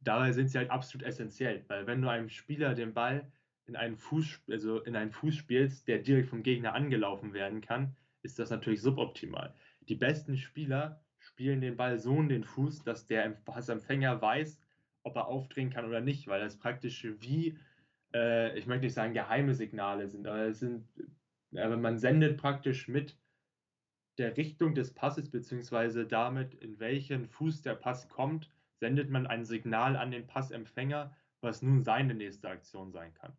Dabei sind sie halt absolut essentiell, weil wenn du einem Spieler den Ball in einen Fuß, also in einen Fuß spielst, der direkt vom Gegner angelaufen werden kann, ist das natürlich suboptimal. Die besten Spieler spielen den Ball so in den Fuß, dass der Passempfänger weiß, ob er aufdrehen kann oder nicht, weil das praktisch wie, äh, ich möchte nicht sagen geheime Signale sind, aber es sind, aber man sendet praktisch mit der Richtung des Passes beziehungsweise damit, in welchen Fuß der Pass kommt, sendet man ein Signal an den Passempfänger, was nun seine nächste Aktion sein kann.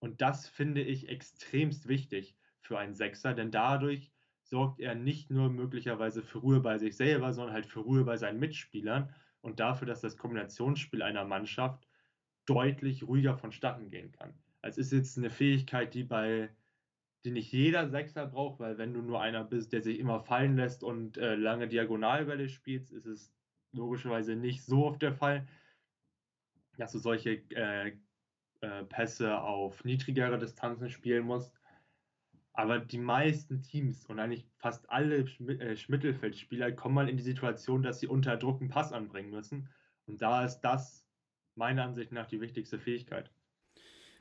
Und das finde ich extremst wichtig, für einen Sechser, denn dadurch sorgt er nicht nur möglicherweise für Ruhe bei sich selber, sondern halt für Ruhe bei seinen Mitspielern und dafür, dass das Kombinationsspiel einer Mannschaft deutlich ruhiger vonstatten gehen kann. Es ist jetzt eine Fähigkeit, die bei die nicht jeder Sechser braucht, weil wenn du nur einer bist, der sich immer fallen lässt und äh, lange Diagonalbälle spielst, ist es logischerweise nicht so oft der Fall, dass du solche äh, äh, Pässe auf niedrigere Distanzen spielen musst. Aber die meisten Teams und eigentlich fast alle äh, Mittelfeldspieler kommen mal in die Situation, dass sie unter Druck einen Pass anbringen müssen. Und da ist das meiner Ansicht nach die wichtigste Fähigkeit.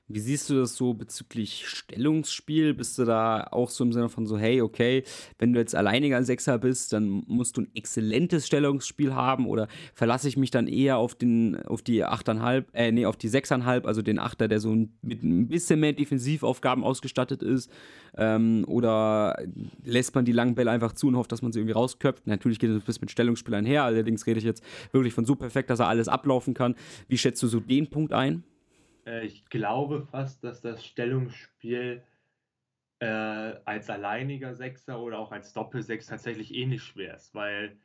Wie siehst du das so bezüglich Stellungsspiel? Bist du da auch so im Sinne von so, hey, okay, wenn du jetzt alleiniger Sechser bist, dann musst du ein exzellentes Stellungsspiel haben oder verlasse ich mich dann eher auf den, auf die 8,5, äh, nee, auf die 6,5, also den Achter, der so mit ein bisschen mehr Defensivaufgaben ausgestattet ist? Ähm, oder lässt man die langen Bälle einfach zu und hofft, dass man sie irgendwie rausköpft? Natürlich geht es ein bisschen mit Stellungsspiel einher, allerdings rede ich jetzt wirklich von so perfekt, dass er alles ablaufen kann. Wie schätzt du so den Punkt ein? Äh, ich glaube fast, dass das Stellungsspiel äh, als alleiniger Sechser oder auch als Doppelsechs tatsächlich ähnlich schwer ist, weil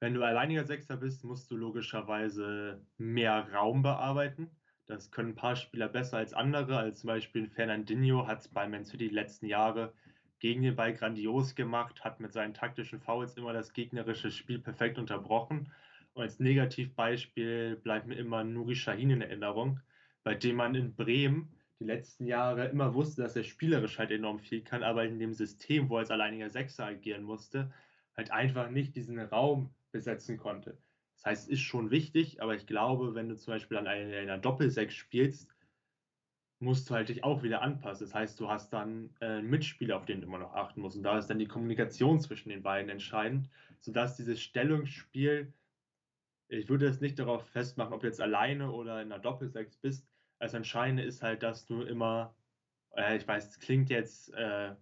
wenn du alleiniger Sechser bist, musst du logischerweise mehr Raum bearbeiten. Das können ein paar Spieler besser als andere, als zum Beispiel Fernandinho hat es bei Man City die letzten Jahre gegen den Ball grandios gemacht, hat mit seinen taktischen Fouls immer das gegnerische Spiel perfekt unterbrochen. Und als Negativbeispiel bleibt mir immer Nuri Sahin in Erinnerung, bei dem man in Bremen die letzten Jahre immer wusste, dass er spielerisch halt enorm viel kann, aber in dem System, wo er als alleiniger Sechser agieren musste, halt einfach nicht diesen Raum besetzen konnte. Das heißt, es ist schon wichtig, aber ich glaube, wenn du zum Beispiel an einer, einer Doppelsechs spielst, musst du halt dich auch wieder anpassen. Das heißt, du hast dann äh, einen Mitspieler, auf den du immer noch achten musst. Und da ist dann die Kommunikation zwischen den beiden entscheidend, sodass dieses Stellungsspiel ich würde es nicht darauf festmachen, ob du jetzt alleine oder in einer Doppelsechs bist. Das Entscheidende ist halt, dass du immer, äh, ich weiß, es klingt jetzt äh,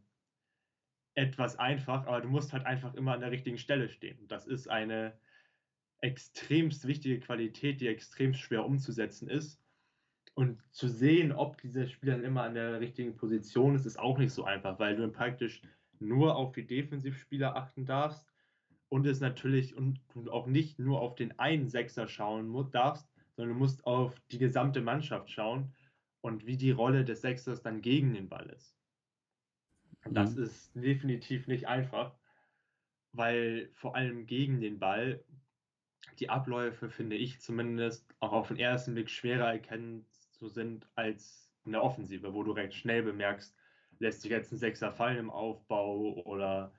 etwas einfach, aber du musst halt einfach immer an der richtigen Stelle stehen. Das ist eine extremst wichtige Qualität, die extrem schwer umzusetzen ist. Und zu sehen, ob dieser Spieler dann immer an der richtigen Position ist, ist auch nicht so einfach, weil du praktisch nur auf die Defensivspieler achten darfst und es natürlich und du auch nicht nur auf den einen Sechser schauen darfst, sondern du musst auf die gesamte Mannschaft schauen und wie die Rolle des Sechsers dann gegen den Ball ist. Und das mhm. ist definitiv nicht einfach, weil vor allem gegen den Ball die Abläufe, finde ich zumindest, auch auf den ersten Blick schwerer erkennen zu sind als in der Offensive, wo du recht schnell bemerkst, lässt sich jetzt ein Sechser fallen im Aufbau oder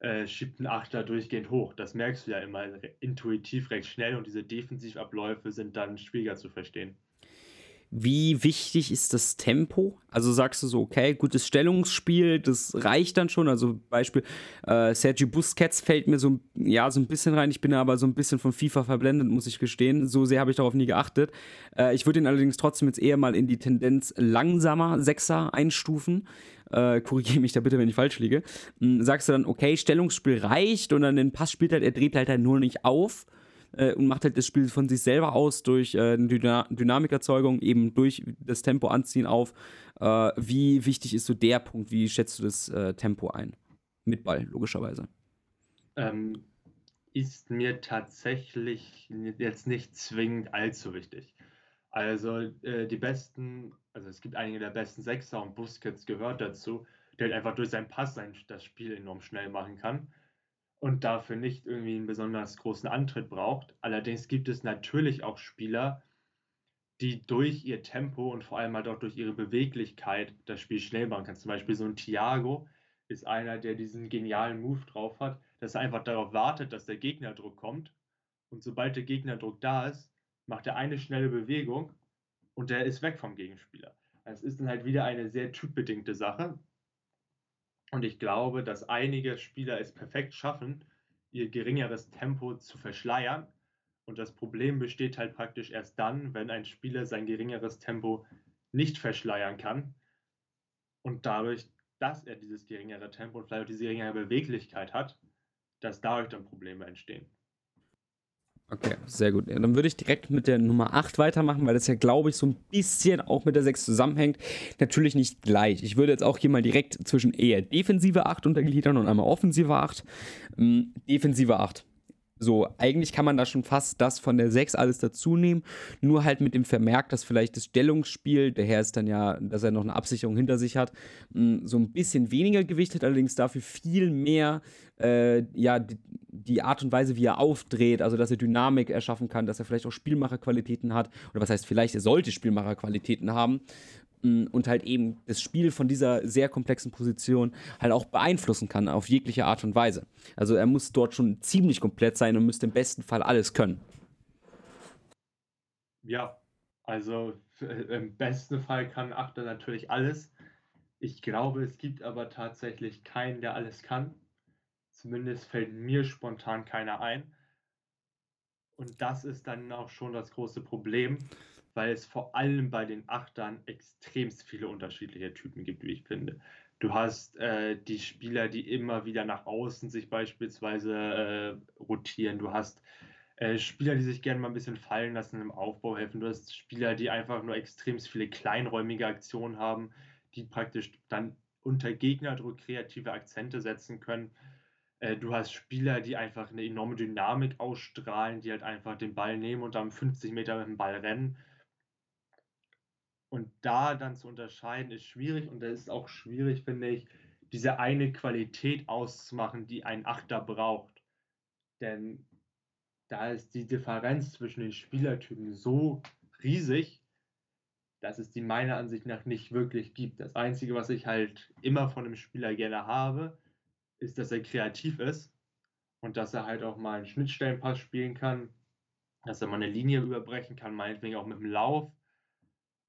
äh, schiebt ein Achter durchgehend hoch. Das merkst du ja immer intuitiv recht schnell und diese Defensivabläufe sind dann schwieriger zu verstehen. Wie wichtig ist das Tempo? Also sagst du so, okay, gutes Stellungsspiel, das reicht dann schon. Also Beispiel, äh, Sergio Busquets fällt mir so, ja, so ein bisschen rein. Ich bin aber so ein bisschen von FIFA verblendet, muss ich gestehen. So sehr habe ich darauf nie geachtet. Äh, ich würde ihn allerdings trotzdem jetzt eher mal in die Tendenz langsamer Sechser einstufen. Äh, Korrigiere mich da bitte, wenn ich falsch liege. Hm, sagst du dann, okay, Stellungsspiel reicht und dann den Pass spielt halt, er dreht halt, halt nur nicht auf äh, und macht halt das Spiel von sich selber aus durch äh, eine Dyna Dynamikerzeugung, eben durch das Tempo anziehen auf. Äh, wie wichtig ist so der Punkt? Wie schätzt du das äh, Tempo ein? Mit Ball, logischerweise. Ähm, ist mir tatsächlich jetzt nicht zwingend allzu wichtig. Also äh, die besten, also es gibt einige der besten Sechser und Busquets gehört dazu, der halt einfach durch seinen Pass ein, das Spiel enorm schnell machen kann und dafür nicht irgendwie einen besonders großen Antritt braucht. Allerdings gibt es natürlich auch Spieler, die durch ihr Tempo und vor allem halt auch durch ihre Beweglichkeit das Spiel schnell machen können. Zum Beispiel so ein Thiago ist einer, der diesen genialen Move drauf hat, dass er einfach darauf wartet, dass der Gegnerdruck kommt. Und sobald der Gegnerdruck da ist, macht er eine schnelle Bewegung und der ist weg vom Gegenspieler. Es ist dann halt wieder eine sehr typbedingte Sache. Und ich glaube, dass einige Spieler es perfekt schaffen, ihr geringeres Tempo zu verschleiern. Und das Problem besteht halt praktisch erst dann, wenn ein Spieler sein geringeres Tempo nicht verschleiern kann. Und dadurch, dass er dieses geringere Tempo und vielleicht auch diese geringere Beweglichkeit hat, dass dadurch dann Probleme entstehen. Okay, sehr gut. Ja, dann würde ich direkt mit der Nummer 8 weitermachen, weil das ja, glaube ich, so ein bisschen auch mit der 6 zusammenhängt. Natürlich nicht gleich. Ich würde jetzt auch hier mal direkt zwischen eher defensive 8 untergliedern und einmal offensive 8. Ähm, defensive 8 so, eigentlich kann man da schon fast das von der 6 alles dazu nehmen, nur halt mit dem Vermerk, dass vielleicht das Stellungsspiel, der Herr ist dann ja, dass er noch eine Absicherung hinter sich hat, mm, so ein bisschen weniger gewichtet, allerdings dafür viel mehr, äh, ja, die, die, Art und Weise, wie er aufdreht, also dass er Dynamik erschaffen kann, dass er vielleicht auch Spielmacherqualitäten hat, oder was heißt vielleicht, er sollte Spielmacherqualitäten haben und halt eben das Spiel von dieser sehr komplexen Position halt auch beeinflussen kann auf jegliche Art und Weise. Also er muss dort schon ziemlich komplett sein und müsste im besten Fall alles können. Ja, also im besten Fall kann Achter natürlich alles. Ich glaube, es gibt aber tatsächlich keinen, der alles kann. Zumindest fällt mir spontan keiner ein. Und das ist dann auch schon das große Problem, weil es vor allem bei den Achtern extremst viele unterschiedliche Typen gibt, wie ich finde. Du hast äh, die Spieler, die immer wieder nach außen sich beispielsweise äh, rotieren. Du hast äh, Spieler, die sich gerne mal ein bisschen fallen lassen im Aufbau helfen. Du hast Spieler, die einfach nur extremst viele kleinräumige Aktionen haben, die praktisch dann unter Gegnerdruck kreative Akzente setzen können. Äh, du hast Spieler, die einfach eine enorme Dynamik ausstrahlen, die halt einfach den Ball nehmen und dann 50 Meter mit dem Ball rennen und da dann zu unterscheiden, ist schwierig und es ist auch schwierig, finde ich, diese eine Qualität auszumachen, die ein Achter braucht. Denn da ist die Differenz zwischen den Spielertypen so riesig, dass es die meiner Ansicht nach nicht wirklich gibt. Das Einzige, was ich halt immer von einem Spieler gerne habe, ist, dass er kreativ ist und dass er halt auch mal einen Schnittstellenpass spielen kann, dass er mal eine Linie überbrechen kann, meinetwegen auch mit dem Lauf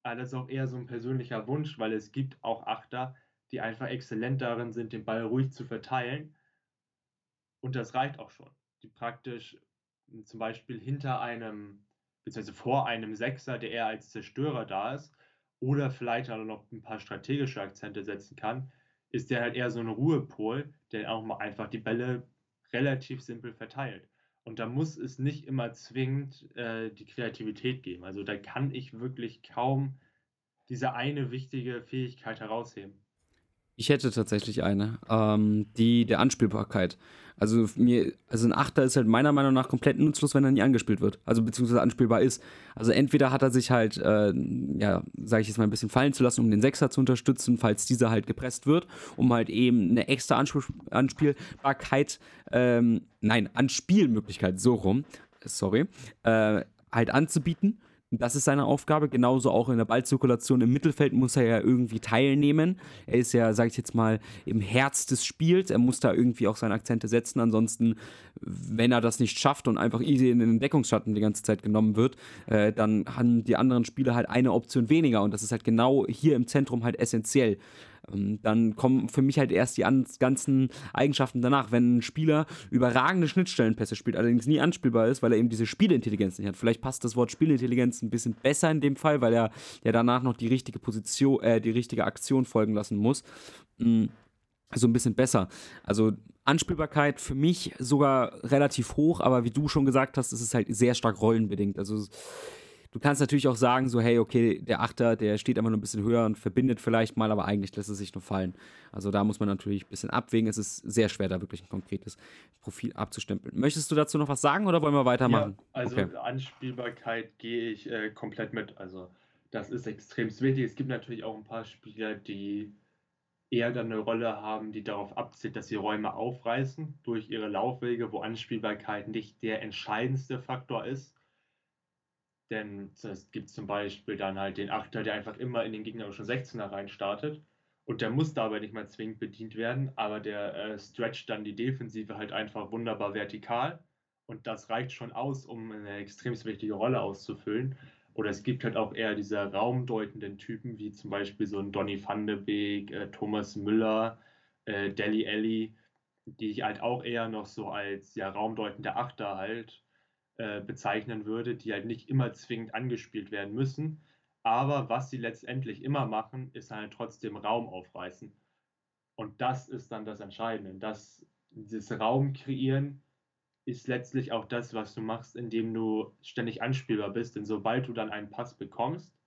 aber das ist auch eher so ein persönlicher Wunsch, weil es gibt auch Achter, die einfach exzellent darin sind, den Ball ruhig zu verteilen. Und das reicht auch schon. Die praktisch hm, zum Beispiel hinter einem, beziehungsweise vor einem Sechser, der eher als Zerstörer da ist, oder vielleicht auch noch ein paar strategische Akzente setzen kann, ist der halt eher so ein Ruhepol, der auch mal einfach die Bälle relativ simpel verteilt. Und da muss es nicht immer zwingend äh, die Kreativität geben. Also da kann ich wirklich kaum diese eine wichtige Fähigkeit herausheben. Ich hätte tatsächlich eine, ähm, die der Anspielbarkeit. Also mir, also ein Achter ist halt meiner Meinung nach komplett nutzlos, wenn er nie angespielt wird. Also beziehungsweise anspielbar ist. Also entweder hat er sich halt, äh, ja, sage ich jetzt mal ein bisschen fallen zu lassen, um den Sechser zu unterstützen, falls dieser halt gepresst wird, um halt eben eine extra Anspiel Anspielbarkeit, ähm, nein, Anspielmöglichkeit, so rum, sorry, äh, halt anzubieten Das ist seine Aufgabe. Genauso auch in der Ballzirkulation im Mittelfeld muss er ja irgendwie teilnehmen. Er ist ja, sag ich jetzt mal, im Herz des Spiels. Er muss da irgendwie auch seine Akzente setzen. Ansonsten, wenn er das nicht schafft und einfach easy in den Deckungsschatten die ganze Zeit genommen wird, äh, dann haben die anderen Spieler halt eine Option weniger. Und das ist halt genau hier im Zentrum halt essentiell. Ähm, dann kommen für mich halt erst die ganzen Eigenschaften danach. Wenn ein Spieler überragende Schnittstellenpässe spielt, allerdings nie anspielbar ist, weil er eben diese Spielintelligenz nicht hat. Vielleicht passt das Wort Spielintelligenz ein bisschen besser in dem Fall, weil er ja danach noch die richtige Position, äh, die richtige Aktion folgen lassen muss. Mhm so ein bisschen besser. Also Anspielbarkeit für mich sogar relativ hoch, aber wie du schon gesagt hast, ist es halt sehr stark rollenbedingt. Also Du kannst natürlich auch sagen, so, hey, okay, der Achter, der steht einfach nur ein bisschen höher und verbindet vielleicht mal, aber eigentlich lässt es sich nur fallen. Also da muss man natürlich ein bisschen abwägen. Es ist sehr schwer, da wirklich ein konkretes Profil abzustempeln. Möchtest du dazu noch was sagen oder wollen wir weitermachen? Ja, also okay. Anspielbarkeit gehe ich äh, komplett mit. Also das ist extrem wichtig. Es gibt natürlich auch ein paar Spieler, die eher dann eine Rolle haben, die darauf abzielt, dass sie Räume aufreißen durch ihre Laufwege, wo Anspielbarkeit nicht der entscheidendste Faktor ist. Denn es gibt zum Beispiel dann halt den Achter, der einfach immer in den gegnerischen 16er rein startet. Und der muss dabei nicht mal zwingend bedient werden, aber der äh, stretcht dann die Defensive halt einfach wunderbar vertikal. Und das reicht schon aus, um eine extrem wichtige Rolle auszufüllen. Oder es gibt halt auch eher diese raumdeutenden Typen, wie zum Beispiel so ein Donny van de Beek, äh, Thomas Müller, äh, Deli Ellie, die ich halt auch eher noch so als ja, raumdeutende Achter halt äh, bezeichnen würde, die halt nicht immer zwingend angespielt werden müssen. Aber was sie letztendlich immer machen, ist halt trotzdem Raum aufreißen. Und das ist dann das Entscheidende. Das, dieses Raum kreieren ist letztlich auch das, was du machst, indem du ständig anspielbar bist. Denn sobald du dann einen Pass bekommst,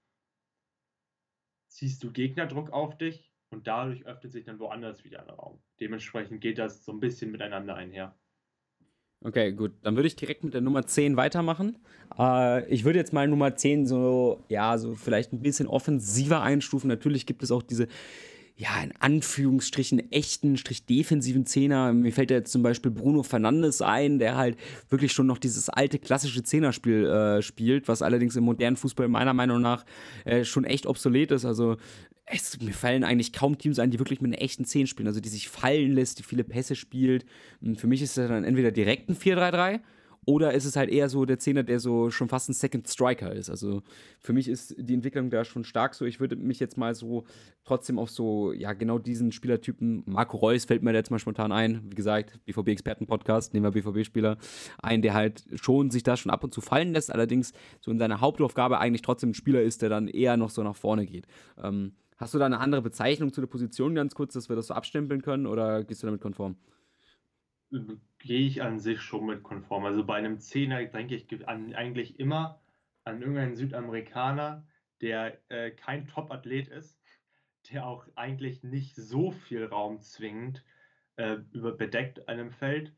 ziehst du Gegnerdruck auf dich und dadurch öffnet sich dann woanders wieder ein Raum. Dementsprechend geht das so ein bisschen miteinander einher. Okay, gut. Dann würde ich direkt mit der Nummer 10 weitermachen. Äh, ich würde jetzt mal Nummer 10 so, ja, so vielleicht ein bisschen offensiver einstufen. Natürlich gibt es auch diese, ja, in Anführungsstrichen echten, strich defensiven Zehner. Mir fällt ja jetzt zum Beispiel Bruno Fernandes ein, der halt wirklich schon noch dieses alte klassische Zehnerspiel äh, spielt, was allerdings im modernen Fußball meiner Meinung nach äh, schon echt obsolet ist. Also es, mir fallen eigentlich kaum Teams ein, die wirklich mit einer echten 10 spielen, also die sich fallen lässt, die viele Pässe spielt. Und für mich ist das dann entweder direkt ein 4-3-3 oder ist es halt eher so der Zehner, der so schon fast ein Second Striker ist. Also für mich ist die Entwicklung da schon stark so. Ich würde mich jetzt mal so trotzdem auf so, ja, genau diesen Spielertypen, Marco Reus fällt mir jetzt mal spontan ein. Wie gesagt, BVB-Experten-Podcast, nehmen wir BVB-Spieler ein, der halt schon sich da schon ab und zu fallen lässt, allerdings so in seiner Hauptaufgabe eigentlich trotzdem ein Spieler ist, der dann eher noch so nach vorne geht. Ähm, Hast du da eine andere Bezeichnung zu der Position ganz kurz, dass wir das so abstempeln können oder gehst du damit konform? Gehe ich an sich schon mit konform. Also bei einem Zehner denke ich an, eigentlich immer an irgendeinen Südamerikaner, der äh, kein Top-Athlet ist, der auch eigentlich nicht so viel Raum zwingend äh, über bedeckt einem Feld,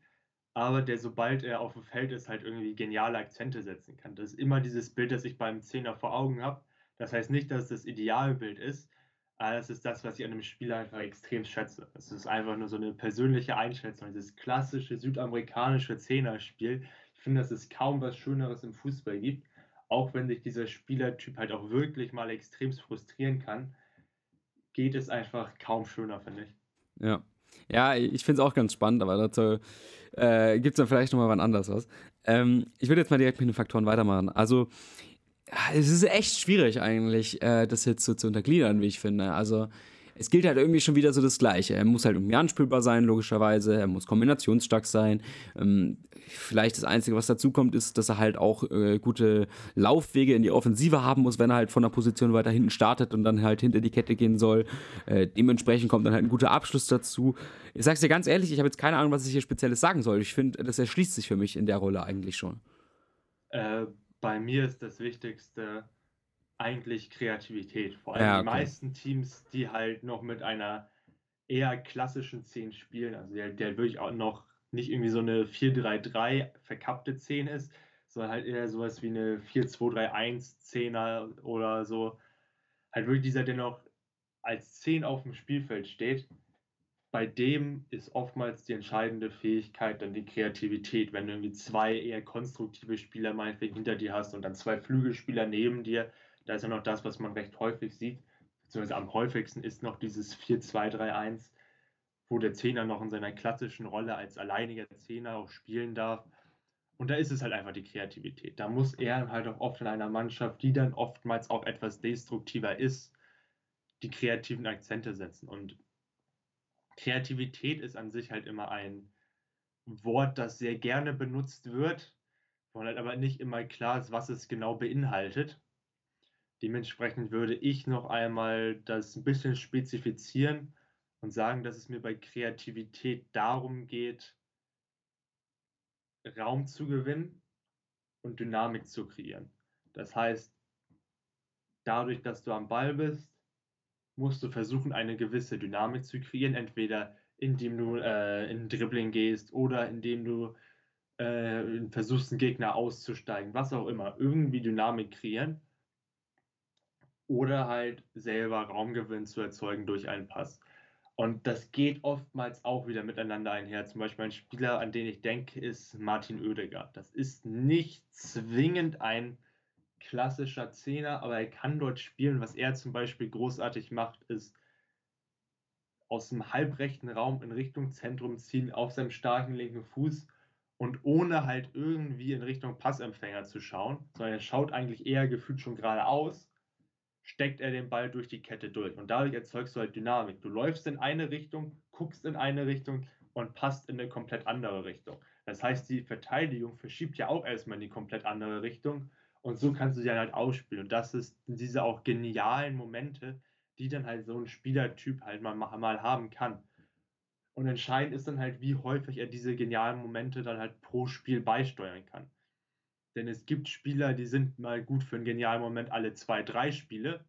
aber der, sobald er auf dem Feld ist, halt irgendwie geniale Akzente setzen kann. Das ist immer dieses Bild, das ich beim Zehner vor Augen habe. Das heißt nicht, dass es das Idealbild ist, das ist das, was ich an einem Spieler einfach extrem schätze. Es ist einfach nur so eine persönliche Einschätzung. Dieses klassische südamerikanische Zehnerspiel. Ich finde, dass es kaum was Schöneres im Fußball gibt. Auch wenn sich dieser Spielertyp halt auch wirklich mal extrem frustrieren kann, geht es einfach kaum schöner, finde ich. Ja. Ja, ich finde es auch ganz spannend, aber dazu äh, gibt es dann vielleicht nochmal wann anders was. Ähm, ich würde jetzt mal direkt mit den Faktoren weitermachen. Also, es ist echt schwierig eigentlich, äh, das jetzt so zu untergliedern, wie ich finde. Also es gilt halt irgendwie schon wieder so das Gleiche. Er muss halt irgendwie anspielbar sein, logischerweise. Er muss kombinationsstark sein. Ähm, vielleicht das Einzige, was dazu kommt, ist, dass er halt auch äh, gute Laufwege in die Offensive haben muss, wenn er halt von der Position weiter hinten startet und dann halt hinter die Kette gehen soll. Äh, dementsprechend kommt dann halt ein guter Abschluss dazu. Ich sag's dir ganz ehrlich, ich habe jetzt keine Ahnung, was ich hier Spezielles sagen soll. Ich finde, das erschließt sich für mich in der Rolle eigentlich schon. Äh, bei mir ist das Wichtigste eigentlich Kreativität. Vor allem ja, okay. die meisten Teams, die halt noch mit einer eher klassischen 10 spielen, also der, der wirklich auch noch nicht irgendwie so eine 4-3-3 verkappte 10 ist, sondern halt eher sowas wie eine 4-2-3-1 10er oder so. Halt wirklich dieser, der noch als 10 auf dem Spielfeld steht, bei dem ist oftmals die entscheidende Fähigkeit dann die Kreativität. Wenn du irgendwie zwei eher konstruktive Spieler meinetwegen hinter dir hast und dann zwei Flügelspieler neben dir, da ist ja noch das, was man recht häufig sieht, beziehungsweise am häufigsten ist noch dieses 4-2-3-1, wo der Zehner noch in seiner klassischen Rolle als alleiniger Zehner auch spielen darf. Und da ist es halt einfach die Kreativität. Da muss er halt auch oft in einer Mannschaft, die dann oftmals auch etwas destruktiver ist, die kreativen Akzente setzen. Und Kreativität ist an sich halt immer ein Wort, das sehr gerne benutzt wird, wo halt aber nicht immer klar ist, was es genau beinhaltet. Dementsprechend würde ich noch einmal das ein bisschen spezifizieren und sagen, dass es mir bei Kreativität darum geht, Raum zu gewinnen und Dynamik zu kreieren. Das heißt, dadurch, dass du am Ball bist, musst du versuchen, eine gewisse Dynamik zu kreieren, entweder indem du äh, in Dribbling gehst oder indem du äh, versuchst, einen Gegner auszusteigen, was auch immer, irgendwie Dynamik kreieren oder halt selber Raumgewinn zu erzeugen durch einen Pass. Und das geht oftmals auch wieder miteinander einher. Zum Beispiel ein Spieler, an den ich denke, ist Martin Oedegaard. Das ist nicht zwingend ein klassischer Zehner, aber er kann dort spielen. Was er zum Beispiel großartig macht, ist aus dem halbrechten Raum in Richtung Zentrum ziehen, auf seinem starken linken Fuß und ohne halt irgendwie in Richtung Passempfänger zu schauen, sondern er schaut eigentlich eher gefühlt schon geradeaus, steckt er den Ball durch die Kette durch. Und dadurch erzeugst du halt Dynamik. Du läufst in eine Richtung, guckst in eine Richtung und passt in eine komplett andere Richtung. Das heißt, die Verteidigung verschiebt ja auch erstmal in die komplett andere Richtung und so kannst du sie halt ausspielen. Und das ist diese auch genialen Momente, die dann halt so ein Spielertyp halt mal, mal haben kann. Und entscheidend ist dann halt, wie häufig er diese genialen Momente dann halt pro Spiel beisteuern kann. Denn es gibt Spieler, die sind mal gut für einen genialen Moment alle zwei, drei Spiele.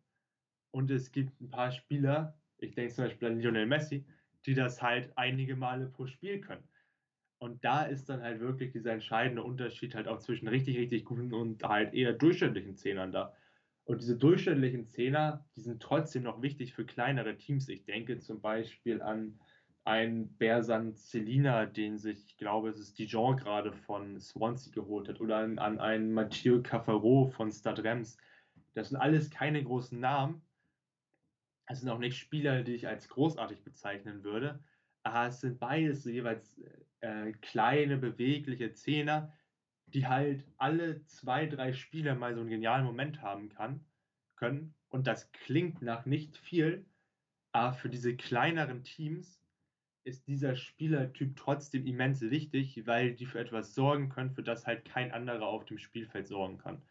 Und es gibt ein paar Spieler, ich denke zum Beispiel an Lionel Messi, die das halt einige Male pro Spiel können. Und da ist dann halt wirklich dieser entscheidende Unterschied halt auch zwischen richtig, richtig guten und halt eher durchschnittlichen Zehnern da. Und diese durchschnittlichen Zehner, die sind trotzdem noch wichtig für kleinere Teams. Ich denke zum Beispiel an einen Bersan Celina, den sich, ich glaube, es ist Dijon gerade von Swansea geholt hat, oder an, an einen Mathieu Cafaro von Stade Reims. Das sind alles keine großen Namen. Das sind auch nicht Spieler, die ich als großartig bezeichnen würde. Aber es sind beides jeweils äh, kleine, bewegliche Zehner, die halt alle zwei, drei Spieler mal so einen genialen Moment haben kann, können. Und das klingt nach nicht viel, aber für diese kleineren Teams ist dieser Spielertyp trotzdem immens wichtig, weil die für etwas sorgen können, für das halt kein anderer auf dem Spielfeld sorgen kann.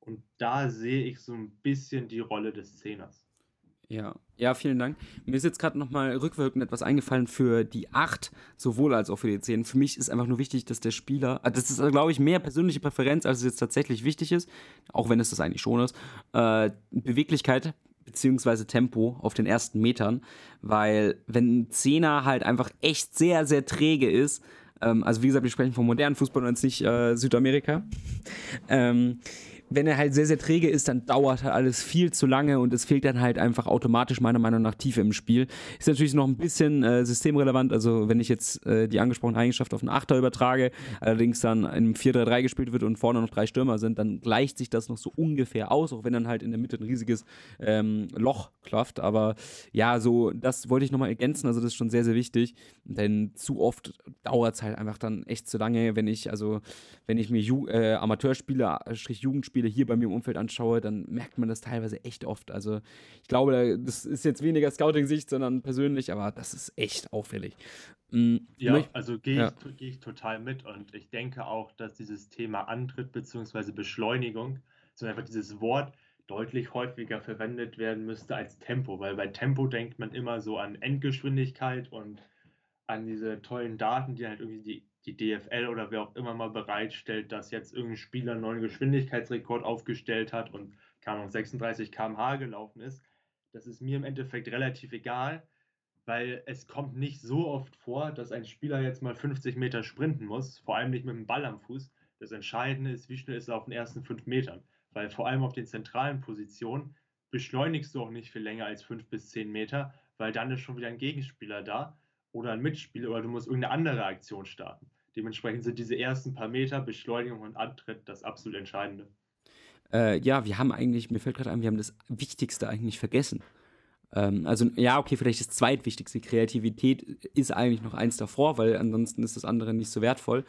Und da sehe ich so ein bisschen die Rolle des Zehners. Ja, ja, vielen Dank. Mir ist jetzt gerade nochmal rückwirkend etwas eingefallen für die 8, sowohl als auch für die 10. Für mich ist einfach nur wichtig, dass der Spieler, ah, das ist, glaube ich, mehr persönliche Präferenz, als es jetzt tatsächlich wichtig ist, auch wenn es das eigentlich schon ist, äh, Beweglichkeit bzw. Tempo auf den ersten Metern, weil wenn ein Zehner halt einfach echt sehr, sehr träge ist, ähm, also wie gesagt, wir sprechen vom modernen Fußball und jetzt nicht äh, Südamerika, ähm, wenn er halt sehr, sehr träge ist, dann dauert halt alles viel zu lange und es fehlt dann halt einfach automatisch meiner Meinung nach Tiefe im Spiel. Ist natürlich noch ein bisschen äh, systemrelevant, also wenn ich jetzt äh, die angesprochene Eigenschaft auf einen Achter übertrage, allerdings dann einem 4-3-3 gespielt wird und vorne noch drei Stürmer sind, dann gleicht sich das noch so ungefähr aus, auch wenn dann halt in der Mitte ein riesiges ähm, Loch klafft. Aber ja, so, das wollte ich nochmal ergänzen, also das ist schon sehr, sehr wichtig, denn zu oft dauert es halt einfach dann echt zu lange, wenn ich, also wenn ich mir Ju äh, Amateurspiele, Strich Jugendspiele Spiele hier bei mir im Umfeld anschaue, dann merkt man das teilweise echt oft. Also ich glaube, das ist jetzt weniger Scouting-Sicht, sondern persönlich, aber das ist echt auffällig. Mhm. Ja, also gehe ja. ich, geh ich total mit und ich denke auch, dass dieses Thema Antritt bzw. Beschleunigung, so einfach dieses Wort deutlich häufiger verwendet werden müsste als Tempo, weil bei Tempo denkt man immer so an Endgeschwindigkeit und an diese tollen Daten, die halt irgendwie die die DFL oder wer auch immer mal bereitstellt, dass jetzt irgendein Spieler einen neuen Geschwindigkeitsrekord aufgestellt hat und keine Ahnung, 36 km/h gelaufen ist, das ist mir im Endeffekt relativ egal, weil es kommt nicht so oft vor, dass ein Spieler jetzt mal 50 Meter sprinten muss, vor allem nicht mit dem Ball am Fuß. Das Entscheidende ist, wie schnell ist er auf den ersten fünf Metern, weil vor allem auf den zentralen Positionen beschleunigst du auch nicht viel länger als fünf bis zehn Meter, weil dann ist schon wieder ein Gegenspieler da oder ein Mitspieler oder du musst irgendeine andere Aktion starten. Dementsprechend sind diese ersten paar Meter Beschleunigung und Antritt das absolut Entscheidende. Äh, ja, wir haben eigentlich, mir fällt gerade ein, wir haben das Wichtigste eigentlich vergessen. Ähm, also, ja, okay, vielleicht das zweitwichtigste. Kreativität ist eigentlich noch eins davor, weil ansonsten ist das andere nicht so wertvoll.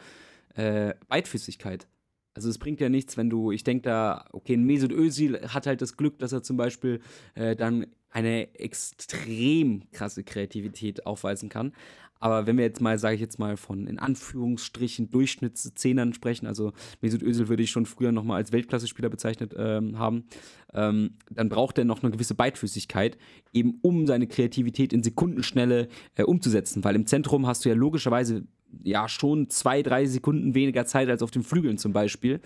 Äh, Beidfüßigkeit. Also es bringt ja nichts, wenn du, ich denke da, okay, ein Mesut Özil hat halt das Glück, dass er zum Beispiel äh, dann eine extrem krasse Kreativität aufweisen kann. Aber wenn wir jetzt mal, sage ich jetzt mal, von in Anführungsstrichen Durchschnittszehnern sprechen, also Mesut Özil würde ich schon früher nochmal als Weltklasse-Spieler bezeichnet ähm, haben, ähm, dann braucht er noch eine gewisse Beidfüßigkeit, eben um seine Kreativität in Sekundenschnelle äh, umzusetzen. Weil im Zentrum hast du ja logischerweise ja schon zwei, drei Sekunden weniger Zeit als auf den Flügeln zum Beispiel.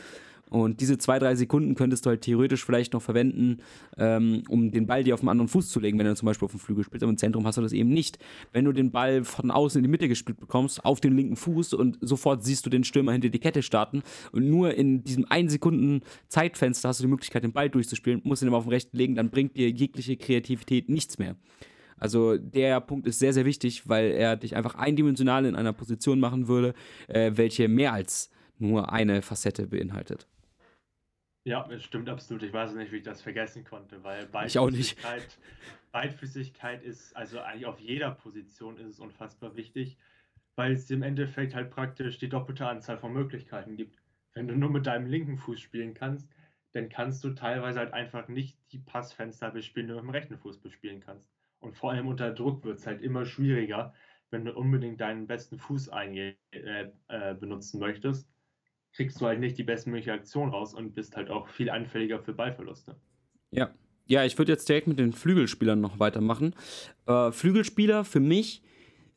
Und diese zwei, drei Sekunden könntest du halt theoretisch vielleicht noch verwenden, ähm, um den Ball dir auf den anderen Fuß zu legen, wenn du zum Beispiel auf dem Flügel spielst. Aber im Zentrum hast du das eben nicht. Wenn du den Ball von außen in die Mitte gespielt bekommst, auf den linken Fuß und sofort siehst du den Stürmer hinter die Kette starten und nur in diesem 1 Sekunden Zeitfenster hast du die Möglichkeit, den Ball durchzuspielen, musst ihn aber auf den rechten legen, dann bringt dir jegliche Kreativität nichts mehr. Also der Punkt ist sehr, sehr wichtig, weil er dich einfach eindimensional in einer Position machen würde, äh, welche mehr als nur eine Facette beinhaltet. Ja, das stimmt absolut. Ich weiß nicht, wie ich das vergessen konnte, weil Beidfüßigkeit, Beidfüßigkeit ist, also eigentlich auf jeder Position ist es unfassbar wichtig, weil es im Endeffekt halt praktisch die doppelte Anzahl von Möglichkeiten gibt. Wenn du nur mit deinem linken Fuß spielen kannst, dann kannst du teilweise halt einfach nicht die Passfenster bespielen, die du mit dem rechten Fuß bespielen kannst. Und vor allem unter Druck wird es halt immer schwieriger, wenn du unbedingt deinen besten Fuß äh, äh, benutzen möchtest kriegst du halt nicht die bestmögliche Aktion raus und bist halt auch viel anfälliger für Ballverluste. Ja. Ja, ich würde jetzt direkt mit den Flügelspielern noch weitermachen. Äh, Flügelspieler für mich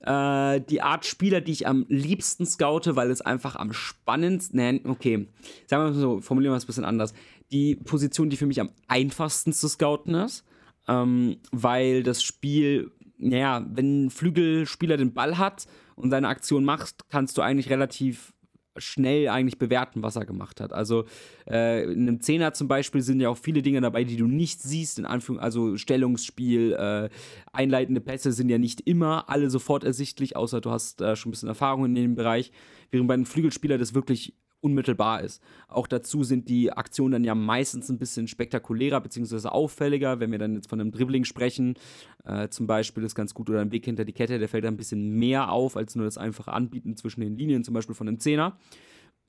äh, die Art Spieler, die ich am liebsten scoute, weil es einfach am spannendsten, nee, okay, sagen wir mal so, formulieren wir es ein bisschen anders. Die Position, die für mich am einfachsten zu scouten ist, ähm, weil das Spiel, naja, wenn ein Flügelspieler den Ball hat und seine Aktion macht, kannst du eigentlich relativ schnell eigentlich bewerten, was er gemacht hat. Also äh, in einem Zehner zum Beispiel sind ja auch viele Dinge dabei, die du nicht siehst, in Anführung, also Stellungsspiel, äh, einleitende Pässe sind ja nicht immer alle sofort ersichtlich, außer du hast äh, schon ein bisschen Erfahrung in dem Bereich, während bei einem Flügelspieler das wirklich unmittelbar ist. Auch dazu sind die Aktionen dann ja meistens ein bisschen spektakulärer bzw. auffälliger. Wenn wir dann jetzt von einem Dribbling sprechen, äh, zum Beispiel ist ganz gut, oder ein Weg hinter die Kette, der fällt dann ein bisschen mehr auf, als nur das einfache Anbieten zwischen den Linien, zum Beispiel von einem Zehner.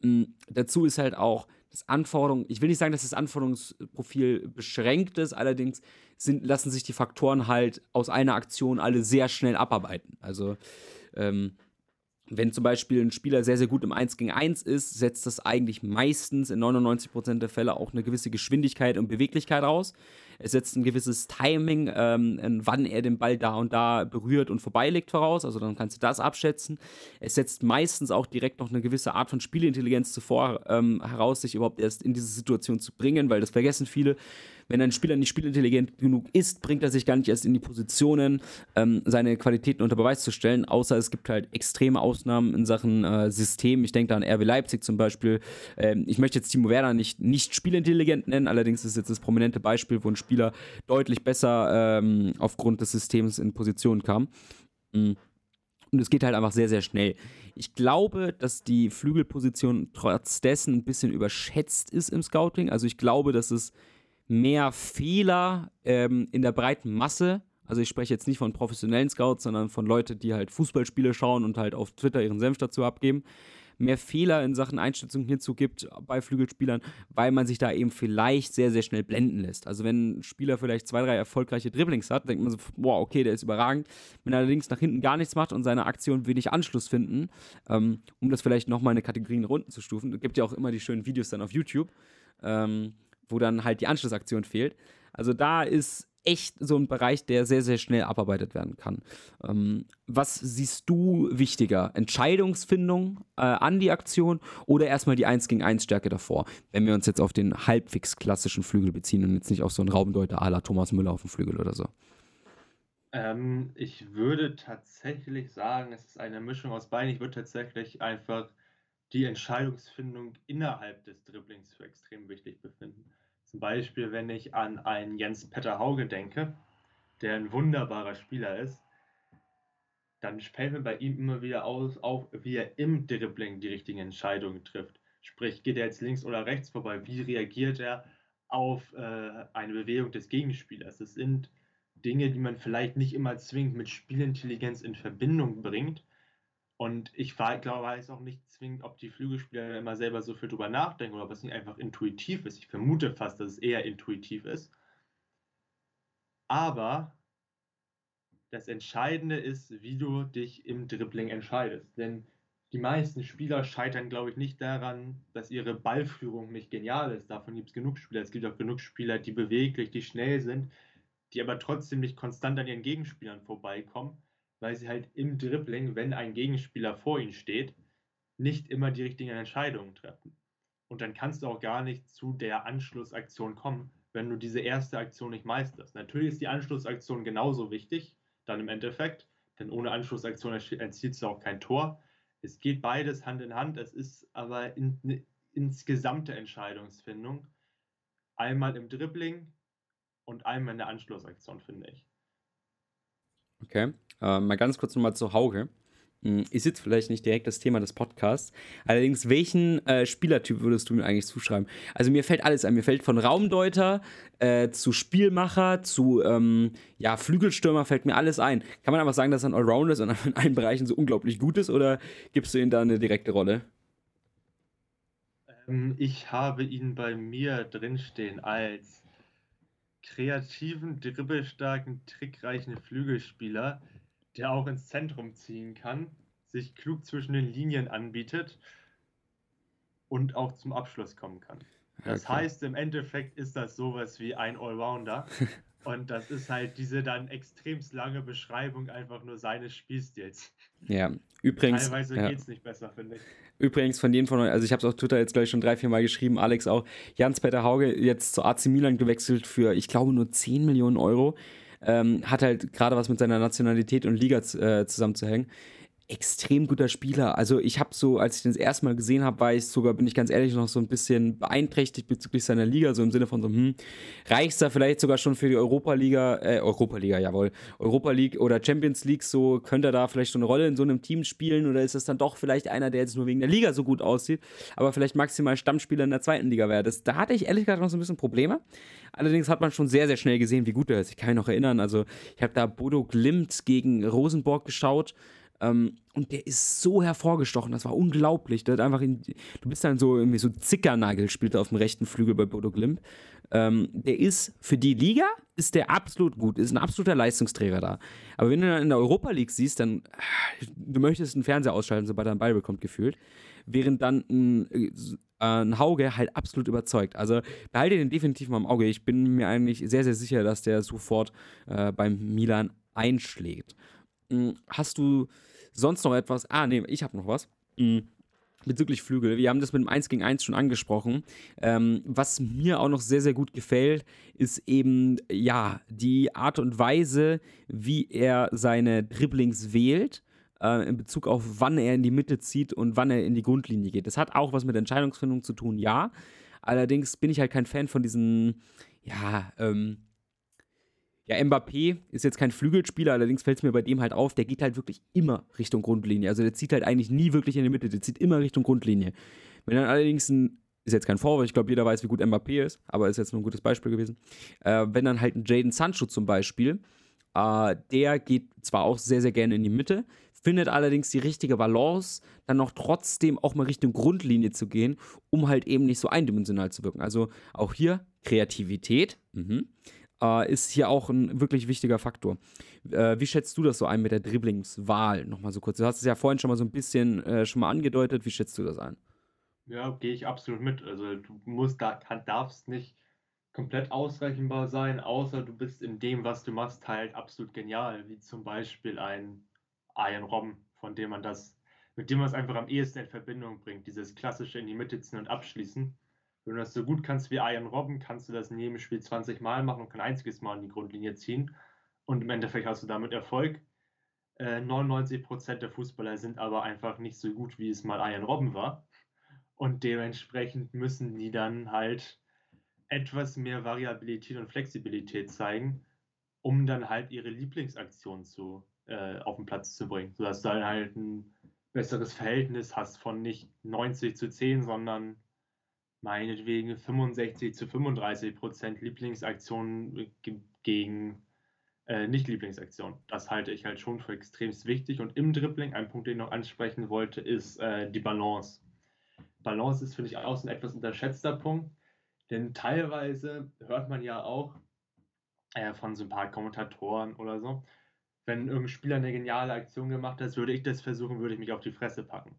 Mhm. Dazu ist halt auch das Anforderung, ich will nicht sagen, dass das Anforderungsprofil beschränkt ist, allerdings sind, lassen sich die Faktoren halt aus einer Aktion alle sehr schnell abarbeiten. Also ähm, wenn zum Beispiel ein Spieler sehr, sehr gut im 1 gegen 1 ist, setzt das eigentlich meistens in 99% der Fälle auch eine gewisse Geschwindigkeit und Beweglichkeit aus. Es setzt ein gewisses Timing, ähm, wann er den Ball da und da berührt und vorbeilegt voraus. Also dann kannst du das abschätzen. Es setzt meistens auch direkt noch eine gewisse Art von Spielintelligenz zuvor ähm, heraus, sich überhaupt erst in diese Situation zu bringen, weil das vergessen viele wenn ein Spieler nicht spielintelligent genug ist, bringt er sich gar nicht erst in die Positionen, ähm, seine Qualitäten unter Beweis zu stellen, außer es gibt halt extreme Ausnahmen in Sachen äh, System. Ich denke da an RB Leipzig zum Beispiel. Ähm, ich möchte jetzt Timo Werner nicht, nicht spielintelligent nennen, allerdings ist jetzt das prominente Beispiel, wo ein Spieler deutlich besser ähm, aufgrund des Systems in Positionen kam. Mhm. Und es geht halt einfach sehr, sehr schnell. Ich glaube, dass die Flügelposition trotz dessen ein bisschen überschätzt ist im Scouting. Also ich glaube, dass es mehr Fehler ähm, in der breiten Masse. Also ich spreche jetzt nicht von professionellen Scouts, sondern von Leuten, die halt Fußballspiele schauen und halt auf Twitter ihren Senf dazu abgeben. Mehr Fehler in Sachen Einschätzung hierzu gibt bei Flügelspielern, weil man sich da eben vielleicht sehr, sehr schnell blenden lässt. Also wenn ein Spieler vielleicht zwei, drei erfolgreiche Dribblings hat, denkt man so, boah, okay, der ist überragend. Wenn er allerdings nach hinten gar nichts macht und seine Aktion wenig Anschluss finden, ähm, um das vielleicht nochmal in eine Kategorie nach unten zu stufen, gibt ja auch immer die schönen Videos dann auf YouTube, ähm, wo dann halt die Anschlussaktion fehlt. Also da ist echt so ein Bereich, der sehr, sehr schnell abarbeitet werden kann. Ähm, was siehst du wichtiger? Entscheidungsfindung äh, an die Aktion oder erstmal die 1 gegen 1 Stärke davor? Wenn wir uns jetzt auf den halbwegs klassischen Flügel beziehen und jetzt nicht auf so einen Raubendeuter à la Thomas Müller auf dem Flügel oder so. Ähm, ich würde tatsächlich sagen, es ist eine Mischung aus beiden. Ich würde tatsächlich einfach die Entscheidungsfindung innerhalb des Dribblings für extrem wichtig befinden. Zum Beispiel, wenn ich an einen Jens Petter Hauge denke, der ein wunderbarer Spieler ist, dann fällt mir bei ihm immer wieder aus, auf, wie er im Dribbling die richtigen Entscheidungen trifft. Sprich, geht er jetzt links oder rechts vorbei? Wie reagiert er auf äh, eine Bewegung des Gegenspielers? Das sind Dinge, die man vielleicht nicht immer zwingend mit Spielintelligenz in Verbindung bringt. Und ich glaube, weiß auch nicht zwingend, ob die Flügelspieler immer selber so viel drüber nachdenken oder ob es nicht einfach intuitiv ist. Ich vermute fast, dass es eher intuitiv ist. Aber das Entscheidende ist, wie du dich im Dribbling entscheidest. Denn die meisten Spieler scheitern, glaube ich, nicht daran, dass ihre Ballführung nicht genial ist. Davon gibt es genug Spieler. Es gibt auch genug Spieler, die beweglich, die schnell sind, die aber trotzdem nicht konstant an ihren Gegenspielern vorbeikommen, weil sie halt im Dribbling, wenn ein Gegenspieler vor ihnen steht, nicht immer die richtigen Entscheidungen treffen. Und dann kannst du auch gar nicht zu der Anschlussaktion kommen, wenn du diese erste Aktion nicht meisterst. Natürlich ist die Anschlussaktion genauso wichtig, dann im Endeffekt, denn ohne Anschlussaktion erzielst du auch kein Tor es geht beides Hand in Hand. Es ist aber in, ne, insgesamte Entscheidungsfindung. Einmal im Dribbling und einmal in der Anschlussaktion, finde ich. Okay, äh, mal ganz kurz nochmal zu Hauge. Hm, ist jetzt vielleicht nicht direkt das Thema des Podcasts. Allerdings, welchen äh, Spielertyp würdest du mir eigentlich zuschreiben? Also mir fällt alles ein. Mir fällt von Raumdeuter äh, zu Spielmacher zu ähm, ja, Flügelstürmer fällt mir alles ein. Kann man einfach sagen, dass er ein Allrounder ist und in allen Bereichen so unglaublich gut ist oder gibst du ihm da eine direkte Rolle? Ähm, ich habe ihn bei mir drinstehen als kreativen, dribbelstarken, trickreichen Flügelspieler der auch ins Zentrum ziehen kann, sich klug zwischen den Linien anbietet und auch zum Abschluss kommen kann. Das okay. heißt, im Endeffekt ist das sowas wie ein Allrounder. und das ist halt diese dann extremst lange Beschreibung einfach nur seines Spielstils. Ja, übrigens. Teilweise ja. geht es nicht besser, finde ich. Übrigens von denen von euch, also ich habe es auf Twitter jetzt gleich schon drei, vier Mal geschrieben, Alex auch, Jans-Peter Hauge jetzt zu AC Milan gewechselt für, ich glaube, nur 10 Millionen Euro ähm, hat halt gerade was mit seiner Nationalität und Liga äh, zusammenzuhängen. Extrem guter Spieler. Also ich habe so, als ich den das erste Mal gesehen habe, war ich sogar, bin ich ganz ehrlich, noch so ein bisschen beeinträchtigt bezüglich seiner Liga, so im Sinne von so, hm, reicht da vielleicht sogar schon für die Europa-Liga, äh, Europa-Liga, jawohl, Europa League oder Champions League, so könnte er da vielleicht so eine Rolle in so einem Team spielen oder ist das dann doch vielleicht einer, der jetzt nur wegen der Liga so gut aussieht, aber vielleicht maximal Stammspieler in der zweiten Liga wäre. Da hatte ich ehrlich gesagt noch so ein bisschen Probleme. Allerdings hat man schon sehr, sehr schnell gesehen, wie gut er ist. Ich kann mich noch erinnern, also ich habe da Bodo Glimt gegen Rosenborg geschaut. Ähm, und der ist so hervorgestochen, das war unglaublich. Der hat einfach in, du bist dann so irgendwie so Zickernagel, spielt auf dem rechten Flügel bei Bodo Glimt. Ähm, der ist für die Liga ist der absolut gut, ist ein absoluter Leistungsträger da. Aber wenn du dann in der Europa League siehst, dann du möchtest einen Fernseher ausschalten, sobald er einen Ball bekommt, gefühlt. Während dann ein, äh, ein Hauge halt absolut überzeugt. Also behalte den definitiv mal im Auge. Ich bin mir eigentlich sehr, sehr sicher, dass der sofort äh, beim Milan einschlägt. Hm, hast du sonst noch etwas? Ah, nee, ich habe noch was. Hm, bezüglich Flügel. Wir haben das mit dem 1 gegen 1 schon angesprochen. Ähm, was mir auch noch sehr, sehr gut gefällt, ist eben, ja, die Art und Weise, wie er seine Dribblings wählt äh, in Bezug auf, wann er in die Mitte zieht und wann er in die Grundlinie geht. Das hat auch was mit Entscheidungsfindung zu tun, ja. Allerdings bin ich halt kein Fan von diesen, ja, ähm, ja, Mbappé ist jetzt kein Flügelspieler, allerdings fällt es mir bei dem halt auf, der geht halt wirklich immer Richtung Grundlinie. Also der zieht halt eigentlich nie wirklich in die Mitte, der zieht immer Richtung Grundlinie. Wenn dann allerdings ein, ist jetzt kein Vorwurf, ich glaube, jeder weiß, wie gut Mbappé ist, aber ist jetzt nur ein gutes Beispiel gewesen. Äh, wenn dann halt ein Jaden Sancho zum Beispiel, äh, der geht zwar auch sehr, sehr gerne in die Mitte, findet allerdings die richtige Balance, dann noch trotzdem auch mal Richtung Grundlinie zu gehen, um halt eben nicht so eindimensional zu wirken. Also auch hier Kreativität mhm, äh, ist hier auch ein wirklich wichtiger Faktor. Äh, wie schätzt du das so ein mit der Dribblingswahl? Nochmal so kurz. Du hast es ja vorhin schon mal so ein bisschen äh, schon mal angedeutet. Wie schätzt du das ein? Ja, gehe ich absolut mit. Also du musst da, darfst nicht komplett ausrechenbar sein, außer du bist in dem, was du machst, halt absolut genial, wie zum Beispiel ein Iron Robben, von dem man das, mit dem man es einfach am ehesten in Verbindung bringt. Dieses klassische in die Mitte ziehen und abschließen. Wenn du das so gut kannst wie Iron Robben, kannst du das in jedem Spiel 20 Mal machen und kein einziges Mal in die Grundlinie ziehen. Und im Endeffekt hast du damit Erfolg. Äh, 99% der Fußballer sind aber einfach nicht so gut, wie es mal Iron Robben war. Und dementsprechend müssen die dann halt etwas mehr Variabilität und Flexibilität zeigen, um dann halt ihre Lieblingsaktion zu äh, auf den Platz zu bringen, sodass du dann halt ein besseres Verhältnis hast von nicht 90 zu 10, sondern meinetwegen 65 zu 35 Prozent Lieblingsaktionen gegen äh, Nicht-Lieblingsaktionen. Das halte ich halt schon für extrem wichtig. Und im Dribbling, ein Punkt, den ich noch ansprechen wollte, ist äh, die Balance. Balance ist, finde ich, auch ein etwas unterschätzter Punkt, denn teilweise hört man ja auch äh, von so ein paar Kommentatoren oder so, wenn irgendein Spieler eine geniale Aktion gemacht hat, würde ich das versuchen, würde ich mich auf die Fresse packen.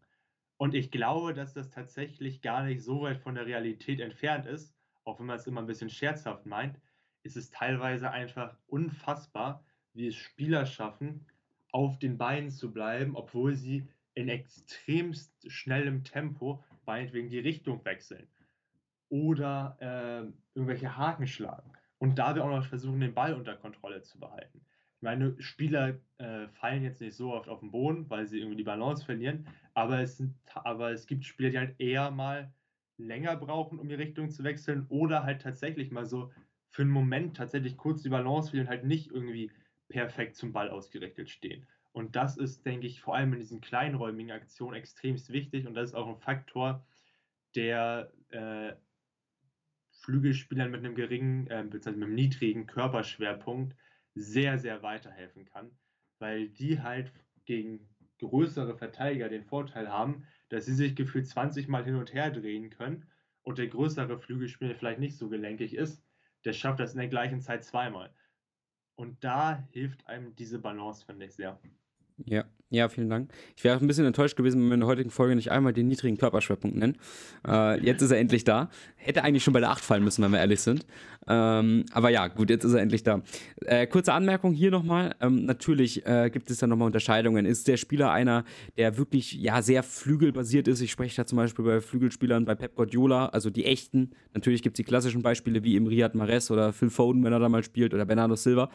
Und ich glaube, dass das tatsächlich gar nicht so weit von der Realität entfernt ist, auch wenn man es immer ein bisschen scherzhaft meint, ist es teilweise einfach unfassbar, wie es Spieler schaffen, auf den Beinen zu bleiben, obwohl sie in extremst schnellem Tempo meinetwegen die Richtung wechseln oder äh, irgendwelche Haken schlagen und dabei auch noch versuchen, den Ball unter Kontrolle zu behalten. Ich meine, Spieler äh, fallen jetzt nicht so oft auf den Boden, weil sie irgendwie die Balance verlieren, aber es, sind, aber es gibt Spieler, die halt eher mal länger brauchen, um die Richtung zu wechseln oder halt tatsächlich mal so für einen Moment tatsächlich kurz die Balance verlieren halt nicht irgendwie perfekt zum Ball ausgerichtet stehen. Und das ist, denke ich, vor allem in diesen kleinräumigen Aktionen extremst wichtig und das ist auch ein Faktor, der äh, Flügelspielern mit einem geringen, äh, beziehungsweise mit einem niedrigen Körperschwerpunkt sehr, sehr weiterhelfen kann, weil die halt gegen größere Verteidiger den Vorteil haben, dass sie sich gefühlt 20 Mal hin und her drehen können und der größere Flügelspieler vielleicht nicht so gelenkig ist, der schafft das in der gleichen Zeit zweimal. Und da hilft einem diese Balance, finde ich sehr. Ja, ja, vielen Dank. Ich wäre ein bisschen enttäuscht gewesen, wenn wir in der heutigen Folge nicht einmal den niedrigen Körperschwerpunkt nennen. Äh, jetzt ist er endlich da. Hätte eigentlich schon bei der 8 fallen müssen, wenn wir ehrlich sind. Ähm, aber ja, gut, jetzt ist er endlich da. Äh, kurze Anmerkung hier nochmal. Ähm, natürlich äh, gibt es da nochmal Unterscheidungen. Ist der Spieler einer, der wirklich ja sehr flügelbasiert ist? Ich spreche da zum Beispiel bei Flügelspielern bei Pep Guardiola, also die echten. Natürlich gibt es die klassischen Beispiele wie im Riyad Mahrez oder Phil Foden, wenn er da mal spielt, oder Bernardo Silva.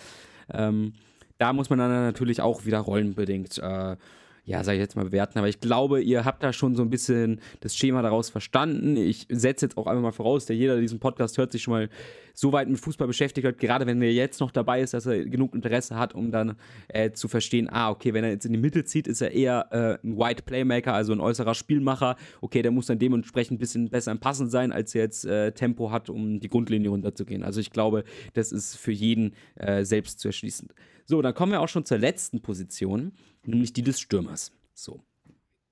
Ähm, da muss man dann natürlich auch wieder rollenbedingt, äh, ja, sag ich jetzt mal, bewerten. Aber ich glaube, ihr habt da schon so ein bisschen das Schema daraus verstanden. Ich setze jetzt auch einfach mal voraus, der jeder, der diesen Podcast hört, sich schon mal so weit mit Fußball beschäftigt hat, gerade wenn er jetzt noch dabei ist, dass er genug Interesse hat, um dann äh, zu verstehen, ah, okay, wenn er jetzt in die Mitte zieht, ist er eher äh, ein White Playmaker, also ein äußerer Spielmacher. Okay, der muss dann dementsprechend ein bisschen besser im Passen sein, als er jetzt äh, Tempo hat, um die Grundlinie runterzugehen. Also ich glaube, das ist für jeden äh, selbst zu erschließen. So, dann kommen wir auch schon zur letzten Position, nämlich die des Stürmers. So.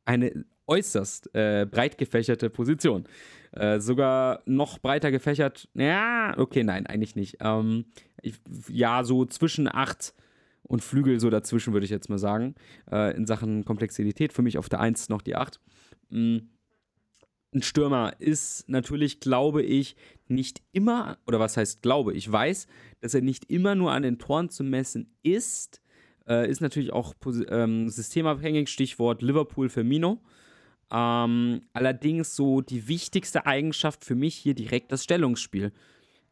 Eine äußerst äh, breit gefächerte Position. Äh, sogar noch breiter gefächert. Ja, okay, nein, eigentlich nicht. Ähm, ich, ja, so zwischen 8 und Flügel, so dazwischen würde ich jetzt mal sagen. Äh, in Sachen Komplexität. Für mich auf der 1 noch die 8. Mhm ein Stürmer ist natürlich, glaube ich, nicht immer, oder was heißt glaube, ich weiß, dass er nicht immer nur an den Toren zu messen ist. Äh, ist natürlich auch ähm, systemabhängig, Stichwort Liverpool Firmino. Ähm, allerdings so die wichtigste Eigenschaft für mich hier direkt das Stellungsspiel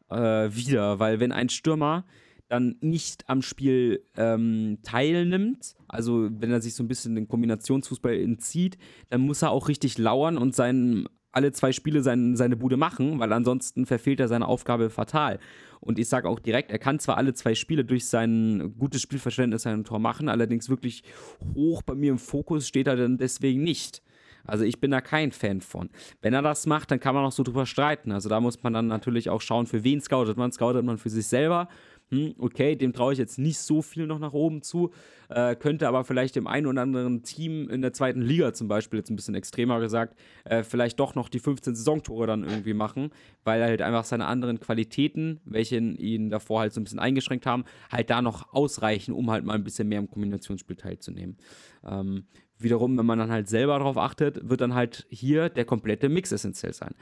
äh, wieder, weil wenn ein Stürmer dann nicht am Spiel ähm, teilnimmt, also wenn er sich so ein bisschen den Kombinationsfußball entzieht, dann muss er auch richtig lauern und seinen, alle zwei Spiele sein, seine Bude machen, weil ansonsten verfehlt er seine Aufgabe fatal. Und ich sage auch direkt, er kann zwar alle zwei Spiele durch sein gutes Spielverständnis sein Tor machen, allerdings wirklich hoch bei mir im Fokus steht er dann deswegen nicht. Also ich bin da kein Fan von. Wenn er das macht, dann kann man auch so drüber streiten. Also da muss man dann natürlich auch schauen, für wen scoutet man. Scoutet man für sich selber hm, okay, dem traue ich jetzt nicht so viel noch nach oben zu, äh, könnte aber vielleicht dem einen oder anderen Team in der zweiten Liga zum Beispiel, jetzt ein bisschen extremer gesagt, äh, vielleicht doch noch die 15 Saisontore dann irgendwie machen, weil er halt einfach seine anderen Qualitäten, welche ihn davor halt so ein bisschen eingeschränkt haben, halt da noch ausreichen, um halt mal ein bisschen mehr im Kombinationsspiel teilzunehmen. Ähm, wiederum, wenn man dann halt selber darauf achtet, wird dann halt hier der komplette Mix essentiell sein.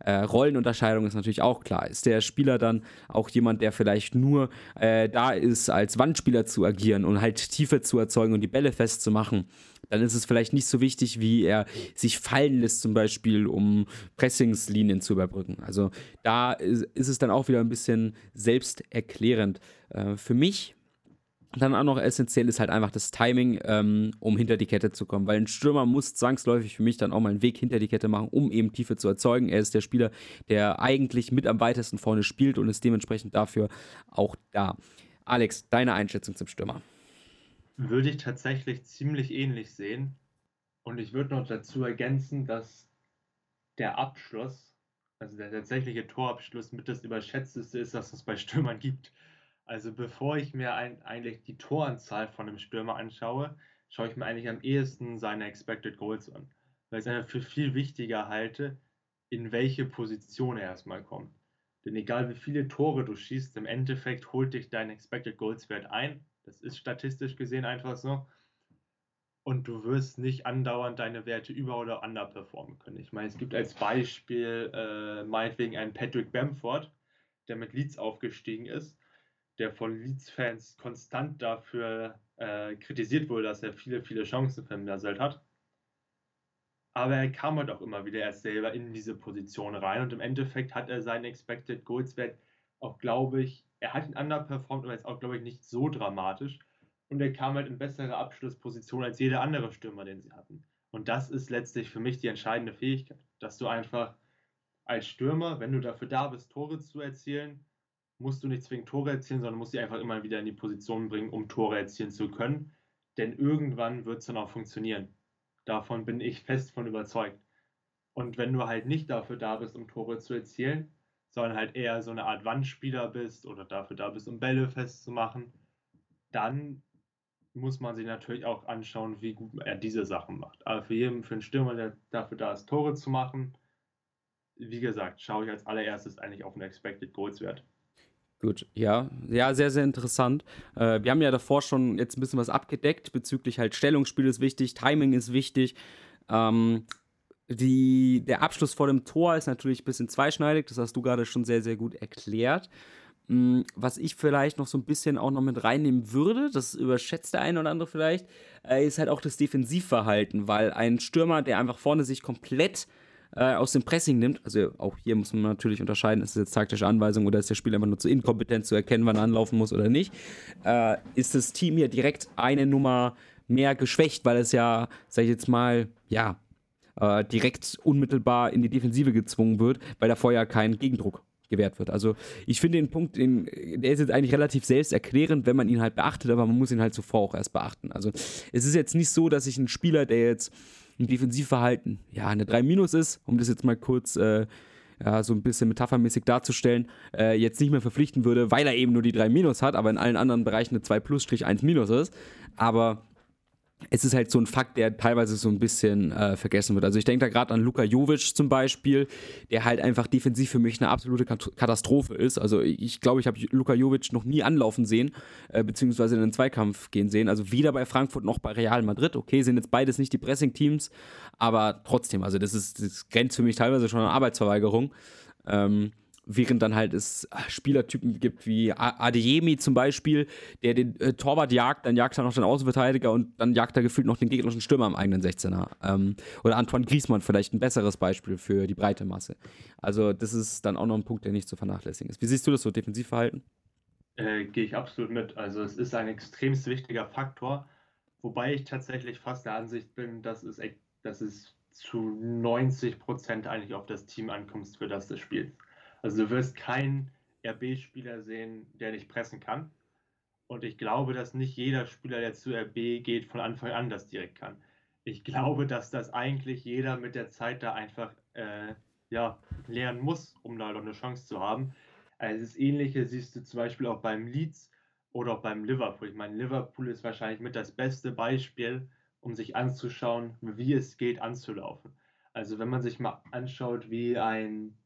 Äh, Rollenunterscheidung ist natürlich auch klar. Ist der Spieler dann auch jemand, der vielleicht nur äh, da ist, als Wandspieler zu agieren und halt Tiefe zu erzeugen und die Bälle festzumachen? Dann ist es vielleicht nicht so wichtig, wie er sich fallen lässt, zum Beispiel, um Pressingslinien zu überbrücken. Also da ist, ist es dann auch wieder ein bisschen selbsterklärend. Äh, für mich dann auch noch essentiell ist halt einfach das Timing, ähm, um hinter die Kette zu kommen, weil ein Stürmer muss zwangsläufig für mich dann auch mal einen Weg hinter die Kette machen, um eben Tiefe zu erzeugen. Er ist der Spieler, der eigentlich mit am weitesten vorne spielt und ist dementsprechend dafür auch da. Alex, deine Einschätzung zum Stürmer? würde ich tatsächlich ziemlich ähnlich sehen. Und ich würde noch dazu ergänzen, dass der Abschluss, also der tatsächliche Torabschluss, mit das Überschätzteste ist, was es bei Stürmern gibt. Also bevor ich mir ein, eigentlich die Toranzahl von einem Stürmer anschaue, schaue ich mir eigentlich am ehesten seine Expected Goals an. Weil ich es für viel wichtiger halte, in welche Position er erstmal kommt. Denn egal wie viele Tore du schießt, im Endeffekt holt dich dein Expected Goals Wert ein. Das ist statistisch gesehen einfach so und du wirst nicht andauernd deine Werte über- oder underperformen können. Ich meine, es gibt als Beispiel äh, meinetwegen einen Patrick Bamford, der mit Leeds aufgestiegen ist, der von Leeds-Fans konstant dafür äh, kritisiert wurde, dass er viele, viele Chancen vermasselt hat. Aber er kam halt auch immer wieder erst selber in diese Position rein und im Endeffekt hat er seinen Expected Goals Wert auch, glaube ich, er hat ihn underperformed, aber jetzt auch, glaube ich, nicht so dramatisch und er kam halt in bessere Abschlussposition als jeder andere Stürmer, den sie hatten. Und das ist letztlich für mich die entscheidende Fähigkeit, dass du einfach als Stürmer, wenn du dafür da bist, Tore zu erzielen, musst du nicht zwingend Tore erzielen, sondern musst sie einfach immer wieder in die Position bringen, um Tore erzielen zu können. Denn irgendwann wird es dann auch funktionieren. Davon bin ich fest von überzeugt. Und wenn du halt nicht dafür da bist, um Tore zu erzielen, sondern halt eher so eine Art Wandspieler bist oder dafür da bist, um Bälle festzumachen, dann muss man sich natürlich auch anschauen, wie gut er diese Sachen macht. Aber für jeden, für einen Stürmer, der dafür da ist, Tore zu machen, wie gesagt, schaue ich als allererstes eigentlich auf den Expected Goals Wert. Gut, ja, ja, sehr, sehr interessant. Äh, wir haben ja davor schon jetzt ein bisschen was abgedeckt bezüglich halt Stellungsspiel ist wichtig, Timing ist wichtig. Ähm, die, der Abschluss vor dem Tor ist natürlich ein bisschen zweischneidig, das hast du gerade schon sehr, sehr gut erklärt. Mm, was ich vielleicht noch so ein bisschen auch noch mit reinnehmen würde, das überschätzt der eine oder andere vielleicht, äh, ist halt auch das Defensivverhalten, weil ein Stürmer, der einfach vorne sich komplett äh, aus dem Pressing nimmt, also auch hier muss man natürlich unterscheiden, ist es jetzt taktische Anweisung oder ist der Spieler einfach nur zu inkompetent zu erkennen, wann er anlaufen muss oder nicht, äh, ist das Team hier direkt eine Nummer mehr geschwächt, weil es ja, sag ich jetzt mal, ja, äh, direkt unmittelbar in die Defensive gezwungen wird, weil da vorher kein Gegendruck gewährt wird. Also ich finde den Punkt, den, der ist jetzt eigentlich relativ selbsterklärend, wenn man ihn halt beachtet, aber man muss ihn halt zuvor auch erst beachten. Also es ist jetzt nicht so, dass ich einen Spieler, der jetzt im Defensivverhalten ja eine 3 Minus ist, um das jetzt mal kurz äh, ja, so ein bisschen metaphermäßig darzustellen, äh, jetzt nicht mehr verpflichten würde, weil er eben nur die 3 Minus hat, aber in allen anderen Bereichen eine 2 Plus 1 Minus ist. Aber es ist halt so ein Fakt, der teilweise so ein bisschen äh, vergessen wird. Also ich denke da gerade an Luka Jovic zum Beispiel, der halt einfach defensiv für mich eine absolute Katastrophe ist. Also ich glaube, ich habe Luka Jovic noch nie anlaufen sehen, äh, beziehungsweise in einen Zweikampf gehen sehen. Also weder bei Frankfurt noch bei Real Madrid. Okay, sind jetzt beides nicht die Pressing-Teams, aber trotzdem, also das ist, das grenzt für mich teilweise schon an Arbeitsverweigerung. Ähm, während dann halt es Spielertypen gibt wie Adeyemi zum Beispiel, der den äh, Torwart jagt, dann jagt er noch den Außenverteidiger und dann jagt er gefühlt noch den gegnerischen Stürmer am eigenen 16er. Ähm, oder Antoine Griezmann vielleicht ein besseres Beispiel für die breite Masse. Also das ist dann auch noch ein Punkt, der nicht zu vernachlässigen ist. Wie siehst du das so, Defensivverhalten? Äh, Gehe ich absolut mit. Also es ist ein extremst wichtiger Faktor, wobei ich tatsächlich fast der Ansicht bin, dass es, dass es zu 90 Prozent eigentlich auf das Team ankommt, für das das spielt. Also du wirst keinen RB-Spieler sehen, der nicht pressen kann. Und ich glaube, dass nicht jeder Spieler, der zu RB geht, von Anfang an das direkt kann. Ich glaube, dass das eigentlich jeder mit der Zeit da einfach äh, ja, lernen muss, um da noch eine Chance zu haben. Also das Ähnliche siehst du zum Beispiel auch beim Leeds oder auch beim Liverpool. Ich meine, Liverpool ist wahrscheinlich mit das beste Beispiel, um sich anzuschauen, wie es geht, anzulaufen. Also wenn man sich mal anschaut, wie ein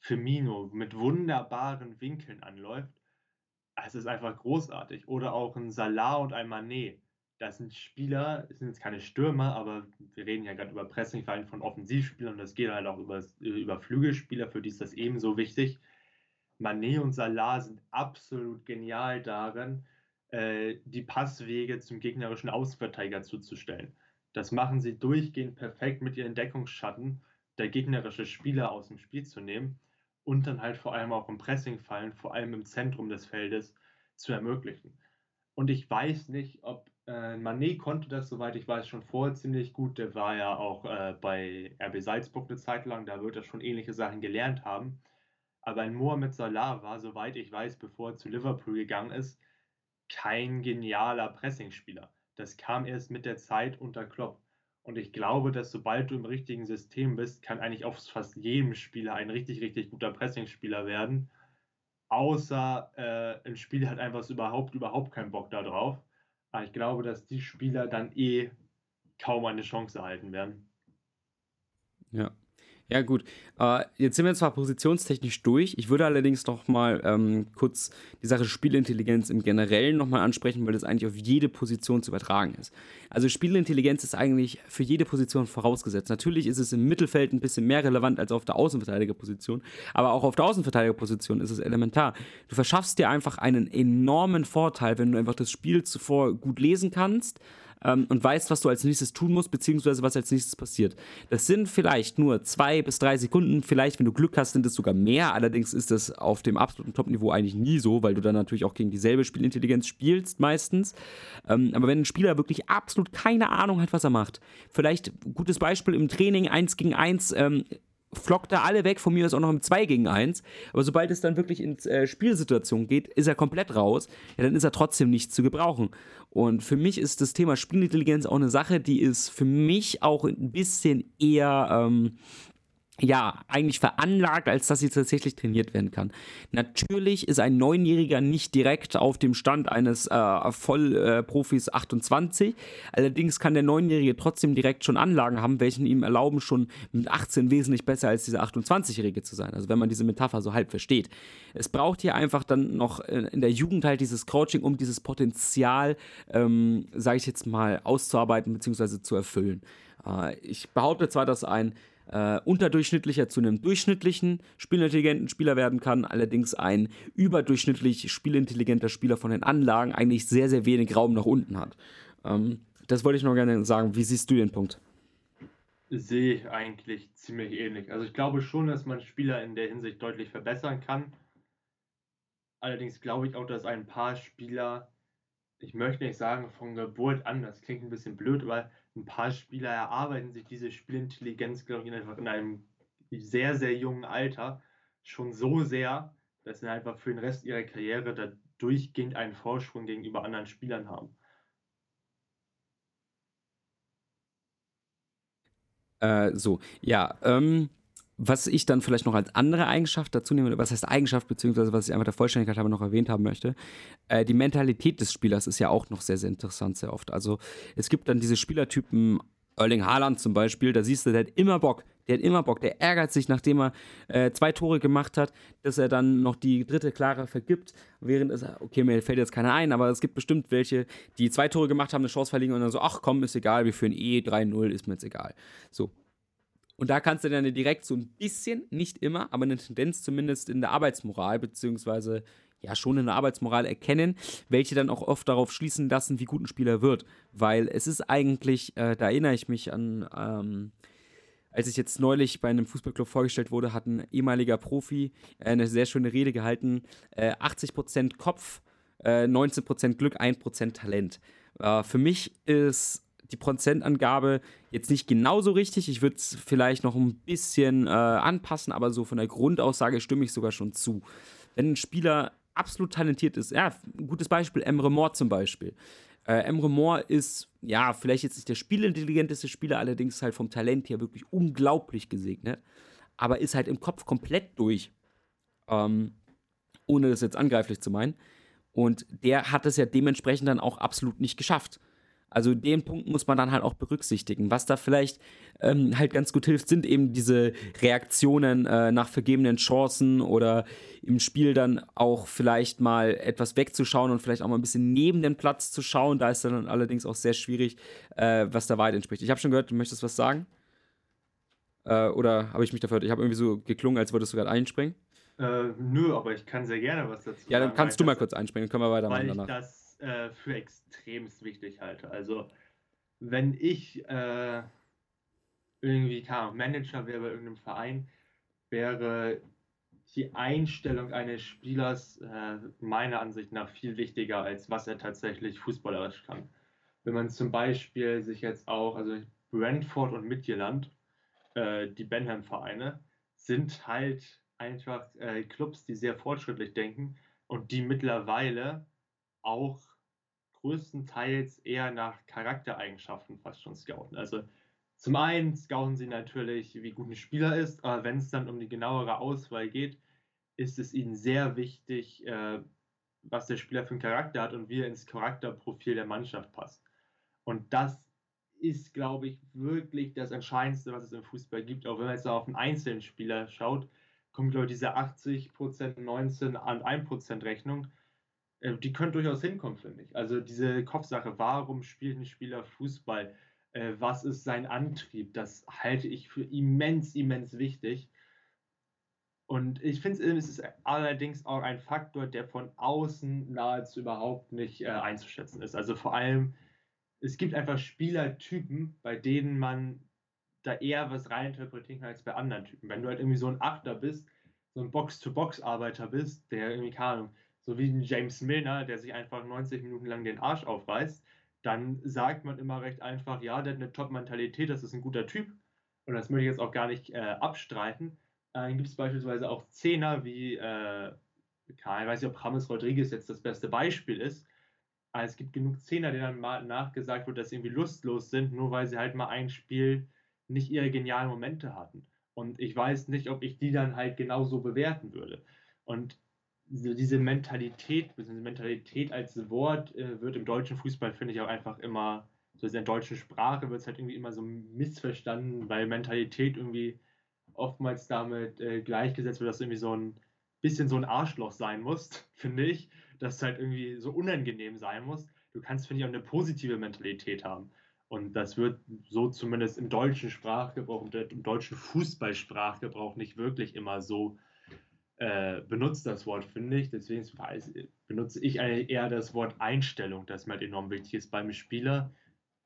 Firmino mit wunderbaren Winkeln anläuft, es ist einfach großartig. Oder auch ein Salah und ein Manet. Das sind Spieler, es sind jetzt keine Stürmer, aber wir reden ja gerade über Pressing, vor allem von Offensivspielern und das geht halt auch über, über Flügelspieler, für die ist das ebenso wichtig. Manet und Salah sind absolut genial darin, äh, die Passwege zum gegnerischen Außenverteidiger zuzustellen. Das machen sie durchgehend perfekt mit ihren Deckungsschatten, der gegnerische Spieler aus dem Spiel zu nehmen und dann halt vor allem auch im Pressingfallen, vor allem im Zentrum des Feldes zu ermöglichen. Und ich weiß nicht, ob äh, Manet konnte das, soweit ich weiß, schon vorher ziemlich gut. Der war ja auch äh, bei RB Salzburg eine Zeit lang, da wird er schon ähnliche Sachen gelernt haben. Aber ein Mohamed Salah war, soweit ich weiß, bevor er zu Liverpool gegangen ist, kein genialer Pressingspieler. Das kam erst mit der Zeit unter Klopp. Und ich glaube, dass sobald du im richtigen System bist, kann eigentlich auf fast jedem Spieler ein richtig, richtig guter Pressingspieler werden. Außer äh, ein Spieler hat einfach überhaupt, überhaupt keinen Bock darauf. Aber ich glaube, dass die Spieler dann eh kaum eine Chance erhalten werden. Ja. Ja, gut. Äh, jetzt sind wir zwar positionstechnisch durch. Ich würde allerdings noch mal ähm, kurz die Sache Spielintelligenz im Generellen noch mal ansprechen, weil das eigentlich auf jede Position zu übertragen ist. Also Spielintelligenz ist eigentlich für jede Position vorausgesetzt. Natürlich ist es im Mittelfeld ein bisschen mehr relevant als auf der Außenverteidigerposition, aber auch auf der Außenverteidigerposition ist es elementar. Du verschaffst dir einfach einen enormen Vorteil, wenn du einfach das Spiel zuvor gut lesen kannst, ähm, und weißt, was du als nächstes tun musst, beziehungsweise was als nächstes passiert. Das sind vielleicht nur zwei bis drei Sekunden, vielleicht, wenn du Glück hast, sind es sogar mehr. Allerdings ist das auf dem absoluten Top-Niveau eigentlich nie so, weil du dann natürlich auch gegen dieselbe Spielintelligenz spielst, meistens. Ähm, aber wenn ein Spieler wirklich absolut keine Ahnung hat, was er macht, vielleicht gutes Beispiel im Training 1 gegen 1, ähm, flockt er alle weg, von mir ist auch noch im 2 gegen 1. Aber sobald es dann wirklich in äh, Spielsituation geht, ist er komplett raus. Ja, dann ist er trotzdem nicht zu gebrauchen. Und für mich ist das Thema Spielintelligenz auch eine Sache, die ist für mich auch ein bisschen eher ähm, ja, eigentlich veranlagt, als dass sie tatsächlich trainiert werden kann. Natürlich ist ein Neunjähriger nicht direkt auf dem Stand eines äh, Vollprofis äh, 28. Allerdings kann der Neunjährige trotzdem direkt schon Anlagen haben, welche ihm erlauben, schon mit 18 wesentlich besser als dieser 28-Jährige zu sein. Also wenn man diese Metapher so halb versteht. Es braucht hier einfach dann noch äh, in der Jugend halt dieses Coaching, um dieses Potenzial, ähm, sage ich jetzt mal, auszuarbeiten bzw. zu erfüllen. Äh, ich behaupte zwar, dass ein äh, unterdurchschnittlicher zu einem durchschnittlichen spielintelligenten Spieler werden kann, allerdings ein überdurchschnittlich spielintelligenter Spieler von den Anlagen eigentlich sehr, sehr wenig Raum nach unten hat. Ähm, das wollte ich noch gerne sagen. Wie siehst du den Punkt? Sehe ich eigentlich ziemlich ähnlich. Also ich glaube schon, dass man Spieler in der Hinsicht deutlich verbessern kann. Allerdings glaube ich auch, dass ein paar Spieler, ich möchte nicht sagen von Geburt an, das klingt ein bisschen blöd, aber ein paar Spieler erarbeiten sich diese Spielintelligenz, glaube ich, einfach in einem sehr, sehr jungen Alter schon so sehr, dass sie einfach für den Rest ihrer Karriere da durchgehend einen Vorsprung gegenüber anderen Spielern haben. Äh, so, ja, ähm, was ich dann vielleicht noch als andere Eigenschaft dazu nehme, was heißt Eigenschaft, beziehungsweise was ich einfach der Vollständigkeit habe noch erwähnt haben möchte, äh, die Mentalität des Spielers ist ja auch noch sehr, sehr interessant, sehr oft. Also es gibt dann diese Spielertypen, Erling Haaland zum Beispiel, da siehst du, der hat immer Bock, der hat immer Bock, der ärgert sich, nachdem er äh, zwei Tore gemacht hat, dass er dann noch die dritte Klare vergibt, während es, okay, mir fällt jetzt keiner ein, aber es gibt bestimmt welche, die zwei Tore gemacht haben, eine Chance verlieren und dann so, ach komm, ist egal, wir führen eh 3-0, ist mir jetzt egal. So, und da kannst du dann direkt so ein bisschen, nicht immer, aber eine Tendenz zumindest in der Arbeitsmoral, beziehungsweise ja schon in der Arbeitsmoral erkennen, welche dann auch oft darauf schließen lassen, wie gut ein Spieler wird. Weil es ist eigentlich, äh, da erinnere ich mich an, ähm, als ich jetzt neulich bei einem Fußballclub vorgestellt wurde, hat ein ehemaliger Profi äh, eine sehr schöne Rede gehalten. Äh, 80% Kopf, äh, 19% Glück, 1% Talent. Äh, für mich ist die Prozentangabe jetzt nicht genauso richtig. Ich würde es vielleicht noch ein bisschen äh, anpassen, aber so von der Grundaussage stimme ich sogar schon zu. Wenn ein Spieler absolut talentiert ist, ja, ein gutes Beispiel, Emre Moore zum Beispiel. Äh, Emre Moore ist, ja, vielleicht jetzt nicht der spielintelligenteste Spieler, allerdings halt vom Talent her wirklich unglaublich gesegnet, aber ist halt im Kopf komplett durch. Ähm, ohne das jetzt angreiflich zu meinen. Und der hat es ja dementsprechend dann auch absolut nicht geschafft. Also den Punkt muss man dann halt auch berücksichtigen. Was da vielleicht ähm, halt ganz gut hilft, sind eben diese Reaktionen äh, nach vergebenen Chancen oder im Spiel dann auch vielleicht mal etwas wegzuschauen und vielleicht auch mal ein bisschen neben den Platz zu schauen. Da ist dann allerdings auch sehr schwierig, äh, was da weit entspricht. Ich habe schon gehört, du möchtest was sagen? Äh, oder habe ich mich dafür, ich habe irgendwie so geklungen, als würdest du gerade einspringen. Äh, nö, aber ich kann sehr gerne was dazu sagen. Ja, dann kannst du mal kurz einspringen, dann können wir weitermachen danach. Äh, für extremst wichtig halte. Also, wenn ich äh, irgendwie kann, Manager wäre bei irgendeinem Verein, wäre die Einstellung eines Spielers äh, meiner Ansicht nach viel wichtiger, als was er tatsächlich fußballerisch kann. Wenn man zum Beispiel sich jetzt auch, also Brentford und Midtjylland, äh, die Benham-Vereine, sind halt einfach äh, Clubs, die sehr fortschrittlich denken und die mittlerweile auch größtenteils eher nach Charaktereigenschaften fast schon scouten. Also zum einen scouten sie natürlich, wie gut ein Spieler ist, aber wenn es dann um die genauere Auswahl geht, ist es ihnen sehr wichtig, äh, was der Spieler für einen Charakter hat und wie er ins Charakterprofil der Mannschaft passt. Und das ist, glaube ich, wirklich das Entscheidendste, was es im Fußball gibt. Auch wenn man jetzt auf einen einzelnen Spieler schaut, kommt, glaube ich, diese 80%, 19 an 1% Rechnung. Äh, die könnte durchaus hinkommen, finde ich. Also diese Kopfsache, warum spielt ein Spieler Fußball? Äh, was ist sein Antrieb? Das halte ich für immens, immens wichtig. Und ich finde, es ist allerdings auch ein Faktor, der von außen nahezu überhaupt nicht äh, einzuschätzen ist. Also vor allem, es gibt einfach Spielertypen, bei denen man da eher was reininterpretieren kann als bei anderen Typen. Wenn du halt irgendwie so ein Achter bist, so ein Box-to-Box-Arbeiter bist, der irgendwie, keine Ahnung, so wie ein James Milner, der sich einfach 90 Minuten lang den Arsch aufreißt, dann sagt man immer recht einfach, ja, der hat eine Top-Mentalität, das ist ein guter Typ. Und das möchte ich jetzt auch gar nicht äh, abstreiten. Dann gibt es beispielsweise auch Zehner wie, äh, ich weiß nicht, ob James Rodriguez jetzt das beste Beispiel ist, aber es gibt genug Zehner, denen dann mal nachgesagt wird, dass sie irgendwie lustlos sind, nur weil sie halt mal ein Spiel nicht ihre genialen Momente hatten. Und ich weiß nicht, ob ich die dann halt genauso bewerten würde. Und diese Mentalität, diese Mentalität als Wort äh, wird im deutschen Fußball, finde ich, auch einfach immer, so in der deutschen Sprache wird es halt irgendwie immer so missverstanden, weil Mentalität irgendwie oftmals damit äh, gleichgesetzt wird, dass du irgendwie so ein bisschen so ein Arschloch sein musst, finde ich, dass es halt irgendwie so unangenehm sein muss. Du kannst, finde ich, auch eine positive Mentalität haben. Und das wird so zumindest im deutschen Sprachgebrauch, im deutschen Fußballsprachgebrauch nicht wirklich immer so äh, benutzt, das Wort, finde ich. Deswegen benutze ich eher das Wort Einstellung, das mir halt enorm wichtig ist beim Spieler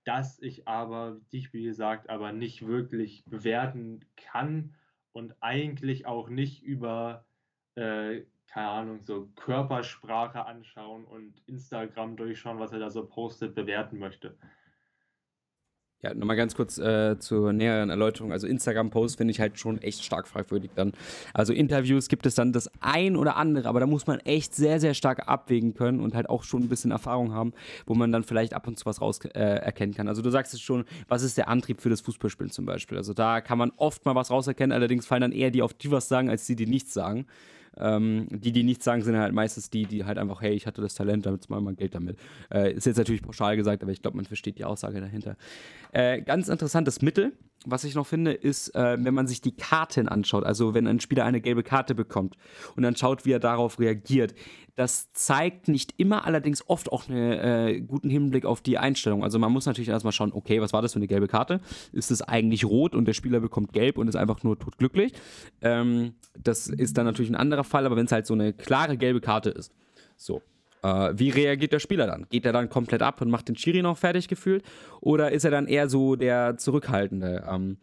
das ich aber, dich wie gesagt, aber nicht wirklich bewerten kann und eigentlich auch nicht über, äh, keine Ahnung, so Körpersprache anschauen und Instagram durchschauen, was er da so postet, bewerten möchte. Ja, nochmal ganz kurz äh, zur näheren Erläuterung. Also Instagram-Posts finde ich halt schon echt stark fragwürdig dann. Also Interviews gibt es dann das ein oder andere, aber da muss man echt sehr, sehr stark abwägen können und halt auch schon ein bisschen Erfahrung haben, wo man dann vielleicht ab und zu was raus äh, erkennen kann. Also du sagst es schon, was ist der Antrieb für das Fußballspielen zum Beispiel? Also da kann man oft mal was rauserkennen, allerdings fallen dann eher die auf die was sagen, als die, die nichts sagen. Ähm, die, die nichts sagen, sind halt meistens die, die halt einfach, hey, ich hatte das Talent, damit mal mal Geld damit. Äh, ist jetzt natürlich pauschal gesagt, aber ich glaube, man versteht die Aussage dahinter. Äh, ganz interessantes Mittel, was ich noch finde, ist, äh, wenn man sich die Karten anschaut, also wenn ein Spieler eine gelbe Karte bekommt und dann schaut, wie er darauf reagiert. Das zeigt nicht immer, allerdings oft auch einen äh, guten Hinblick auf die Einstellung. Also man muss natürlich erstmal schauen, okay, was war das für eine gelbe Karte? Ist es eigentlich rot und der Spieler bekommt gelb und ist einfach nur totglücklich? Ähm, das ist dann natürlich ein anderer Fall, aber wenn es halt so eine klare gelbe Karte ist, so, äh, wie reagiert der Spieler dann? Geht er dann komplett ab und macht den Schiri noch fertig gefühlt? Oder ist er dann eher so der Zurückhaltende? Ähm,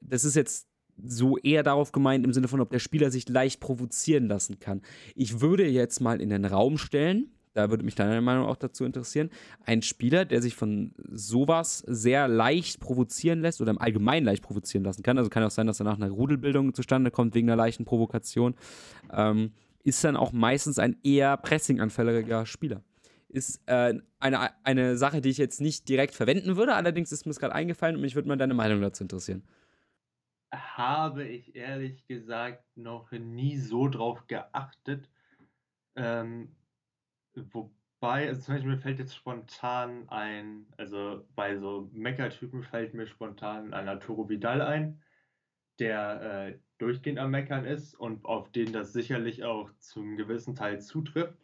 das ist jetzt so eher darauf gemeint im Sinne von, ob der Spieler sich leicht provozieren lassen kann. Ich würde jetzt mal in den Raum stellen, da würde mich deine Meinung auch dazu interessieren, ein Spieler, der sich von sowas sehr leicht provozieren lässt oder im Allgemeinen leicht provozieren lassen kann. Also kann auch sein, dass danach eine Rudelbildung zustande kommt wegen einer leichten Provokation. Ähm, ist dann auch meistens ein eher pressinganfälliger Spieler. Ist äh, eine, eine Sache, die ich jetzt nicht direkt verwenden würde, allerdings ist mir es gerade eingefallen und mich würde mal deine Meinung dazu interessieren. Habe ich ehrlich gesagt noch nie so drauf geachtet. Ähm, wobei, also zum Beispiel mir fällt jetzt spontan ein, also bei so Mecker-Typen fällt mir spontan ein Arturo Vidal ein, der äh, durchgehend am Meckern ist und auf den das sicherlich auch zum gewissen Teil zutrifft.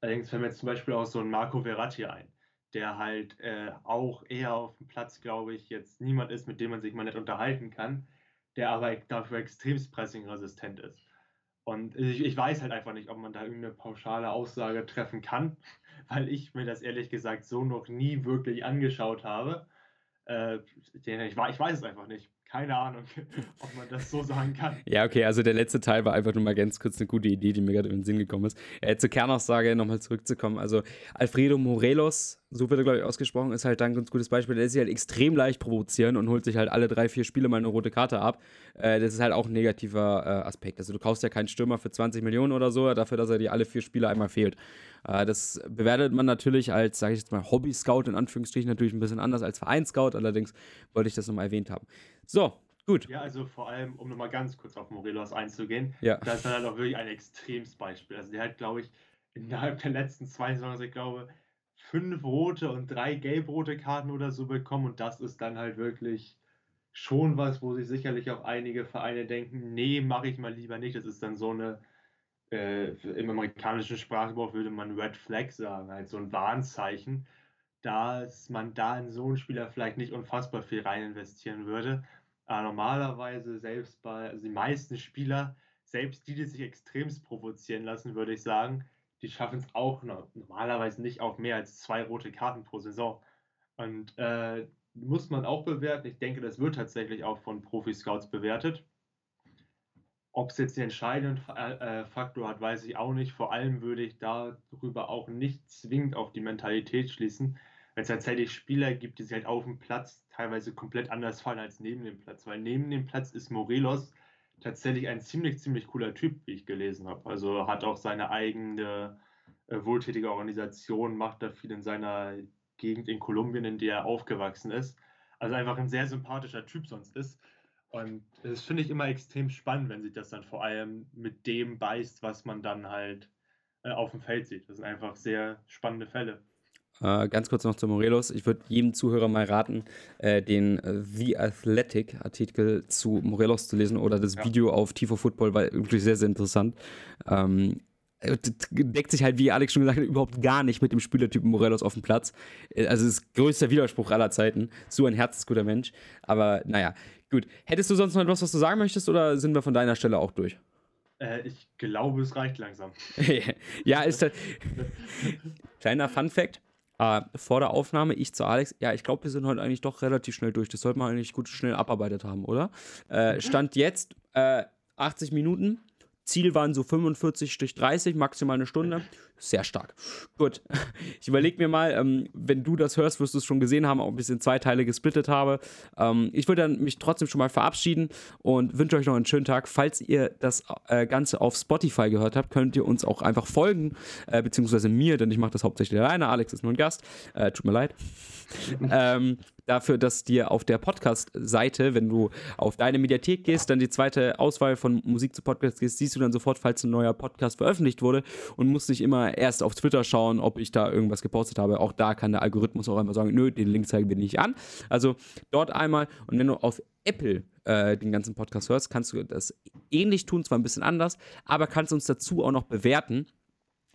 Allerdings fällt mir jetzt zum Beispiel auch so ein Marco Verratti ein, der halt äh, auch eher auf dem Platz, glaube ich, jetzt niemand ist, mit dem man sich mal nicht unterhalten kann, der aber dafür extremst pressingresistent ist. Und ich, ich weiß halt einfach nicht, ob man da irgendeine pauschale Aussage treffen kann, weil ich mir das ehrlich gesagt so noch nie wirklich angeschaut habe. Äh, ich, ich weiß es einfach nicht keine Ahnung, ob man das so sagen kann. Ja, okay, also der letzte Teil war einfach nur mal ganz kurz eine gute Idee, die mir gerade in den Sinn gekommen ist. Äh, zur Kernaussage nochmal zurückzukommen. Also Alfredo Morelos, so wird er, glaube ich, ausgesprochen, ist halt dann ein ganz gutes Beispiel. Der ist sich halt extrem leicht provozieren und holt sich halt alle drei, vier Spiele mal eine rote Karte ab. Äh, das ist halt auch ein negativer äh, Aspekt. Also du kaufst ja keinen Stürmer für 20 Millionen oder so, dafür, dass er dir alle vier Spiele einmal fehlt. Äh, das bewertet man natürlich als, sage ich jetzt mal, Hobby-Scout in Anführungsstrichen natürlich ein bisschen anders als Vereins-Scout. Allerdings wollte ich das nochmal erwähnt haben. So, Gut. Ja, also vor allem, um nochmal ganz kurz auf Morelos einzugehen, ja. das ist dann halt auch wirklich ein extremes Beispiel. Also der hat, glaube ich, innerhalb der letzten zwei Saisons, ich glaube, fünf rote und drei gelb-rote Karten oder so bekommen und das ist dann halt wirklich schon was, wo sich sicherlich auch einige Vereine denken, nee, mache ich mal lieber nicht. Das ist dann so eine, äh, im amerikanischen Sprachgebrauch würde man Red Flag sagen, halt so ein Warnzeichen, dass man da in so einen Spieler vielleicht nicht unfassbar viel rein investieren würde. Aber normalerweise selbst bei, also die meisten Spieler, selbst die, die sich extremst provozieren lassen, würde ich sagen, die schaffen es auch noch, normalerweise nicht auf mehr als zwei rote Karten pro Saison. Und äh, muss man auch bewerten. Ich denke, das wird tatsächlich auch von Profi-Scouts bewertet. Ob es jetzt den entscheidenden äh, Faktor hat, weiß ich auch nicht. Vor allem würde ich darüber auch nicht zwingend auf die Mentalität schließen, weil es tatsächlich Spieler gibt, die sich halt auf dem Platz teilweise komplett anders fallen als neben dem Platz. Weil neben dem Platz ist Morelos tatsächlich ein ziemlich, ziemlich cooler Typ, wie ich gelesen habe. Also hat auch seine eigene äh, wohltätige Organisation, macht da viel in seiner Gegend in Kolumbien, in der er aufgewachsen ist. Also einfach ein sehr sympathischer Typ sonst ist. Und das finde ich immer extrem spannend, wenn sich das dann vor allem mit dem beißt, was man dann halt äh, auf dem Feld sieht. Das sind einfach sehr spannende Fälle. Äh, ganz kurz noch zu Morelos. Ich würde jedem Zuhörer mal raten, äh, den äh, The Athletic Artikel zu Morelos zu lesen oder das ja. Video auf Tifo Football, weil wirklich sehr, sehr interessant. Ähm, äh, deckt sich halt, wie Alex schon gesagt hat, überhaupt gar nicht mit dem Spielertypen Morelos auf dem Platz. Äh, also das ist größter Widerspruch aller Zeiten. So ein herzensguter Mensch. Aber naja, gut. Hättest du sonst noch etwas, was du sagen möchtest, oder sind wir von deiner Stelle auch durch? ich glaube, es reicht langsam. ja, ist halt. Kleiner Fun Fact: äh, vor der Aufnahme, ich zu Alex, ja, ich glaube, wir sind heute eigentlich doch relativ schnell durch. Das sollte man eigentlich gut schnell abarbeitet haben, oder? Äh, stand jetzt äh, 80 Minuten. Ziel waren so 45 30, maximal eine Stunde. Sehr stark. Gut. Ich überlege mir mal, ähm, wenn du das hörst, wirst du es schon gesehen haben, ob ich es in zwei Teile gesplittet habe. Ähm, ich würde dann mich trotzdem schon mal verabschieden und wünsche euch noch einen schönen Tag. Falls ihr das äh, Ganze auf Spotify gehört habt, könnt ihr uns auch einfach folgen, äh, beziehungsweise mir, denn ich mache das hauptsächlich alleine. Alex ist nur ein Gast. Äh, tut mir leid. ähm, dafür, dass dir auf der Podcast-Seite, wenn du auf deine Mediathek gehst, dann die zweite Auswahl von Musik zu Podcast gehst, siehst du dann sofort, falls ein neuer Podcast veröffentlicht wurde und musst nicht immer erst auf Twitter schauen, ob ich da irgendwas gepostet habe. Auch da kann der Algorithmus auch einmal sagen, nö, den Link zeigen wir nicht an. Also dort einmal und wenn du auf Apple äh, den ganzen Podcast hörst, kannst du das ähnlich tun, zwar ein bisschen anders, aber kannst uns dazu auch noch bewerten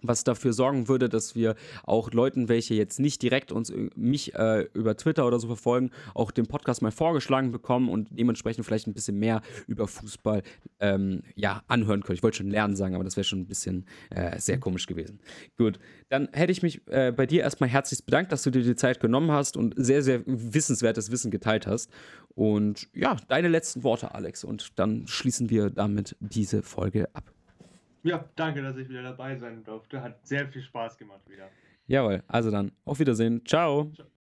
was dafür sorgen würde, dass wir auch Leuten, welche jetzt nicht direkt uns äh, mich äh, über Twitter oder so verfolgen, auch den Podcast mal vorgeschlagen bekommen und dementsprechend vielleicht ein bisschen mehr über Fußball ähm, ja anhören können. Ich wollte schon lernen sagen, aber das wäre schon ein bisschen äh, sehr komisch gewesen. Gut, dann hätte ich mich äh, bei dir erstmal herzlich bedankt, dass du dir die Zeit genommen hast und sehr sehr wissenswertes Wissen geteilt hast. Und ja, deine letzten Worte, Alex, und dann schließen wir damit diese Folge ab. Ja, danke, dass ich wieder dabei sein durfte. Hat sehr viel Spaß gemacht wieder. Jawohl, also dann auf Wiedersehen. Ciao. Ciao.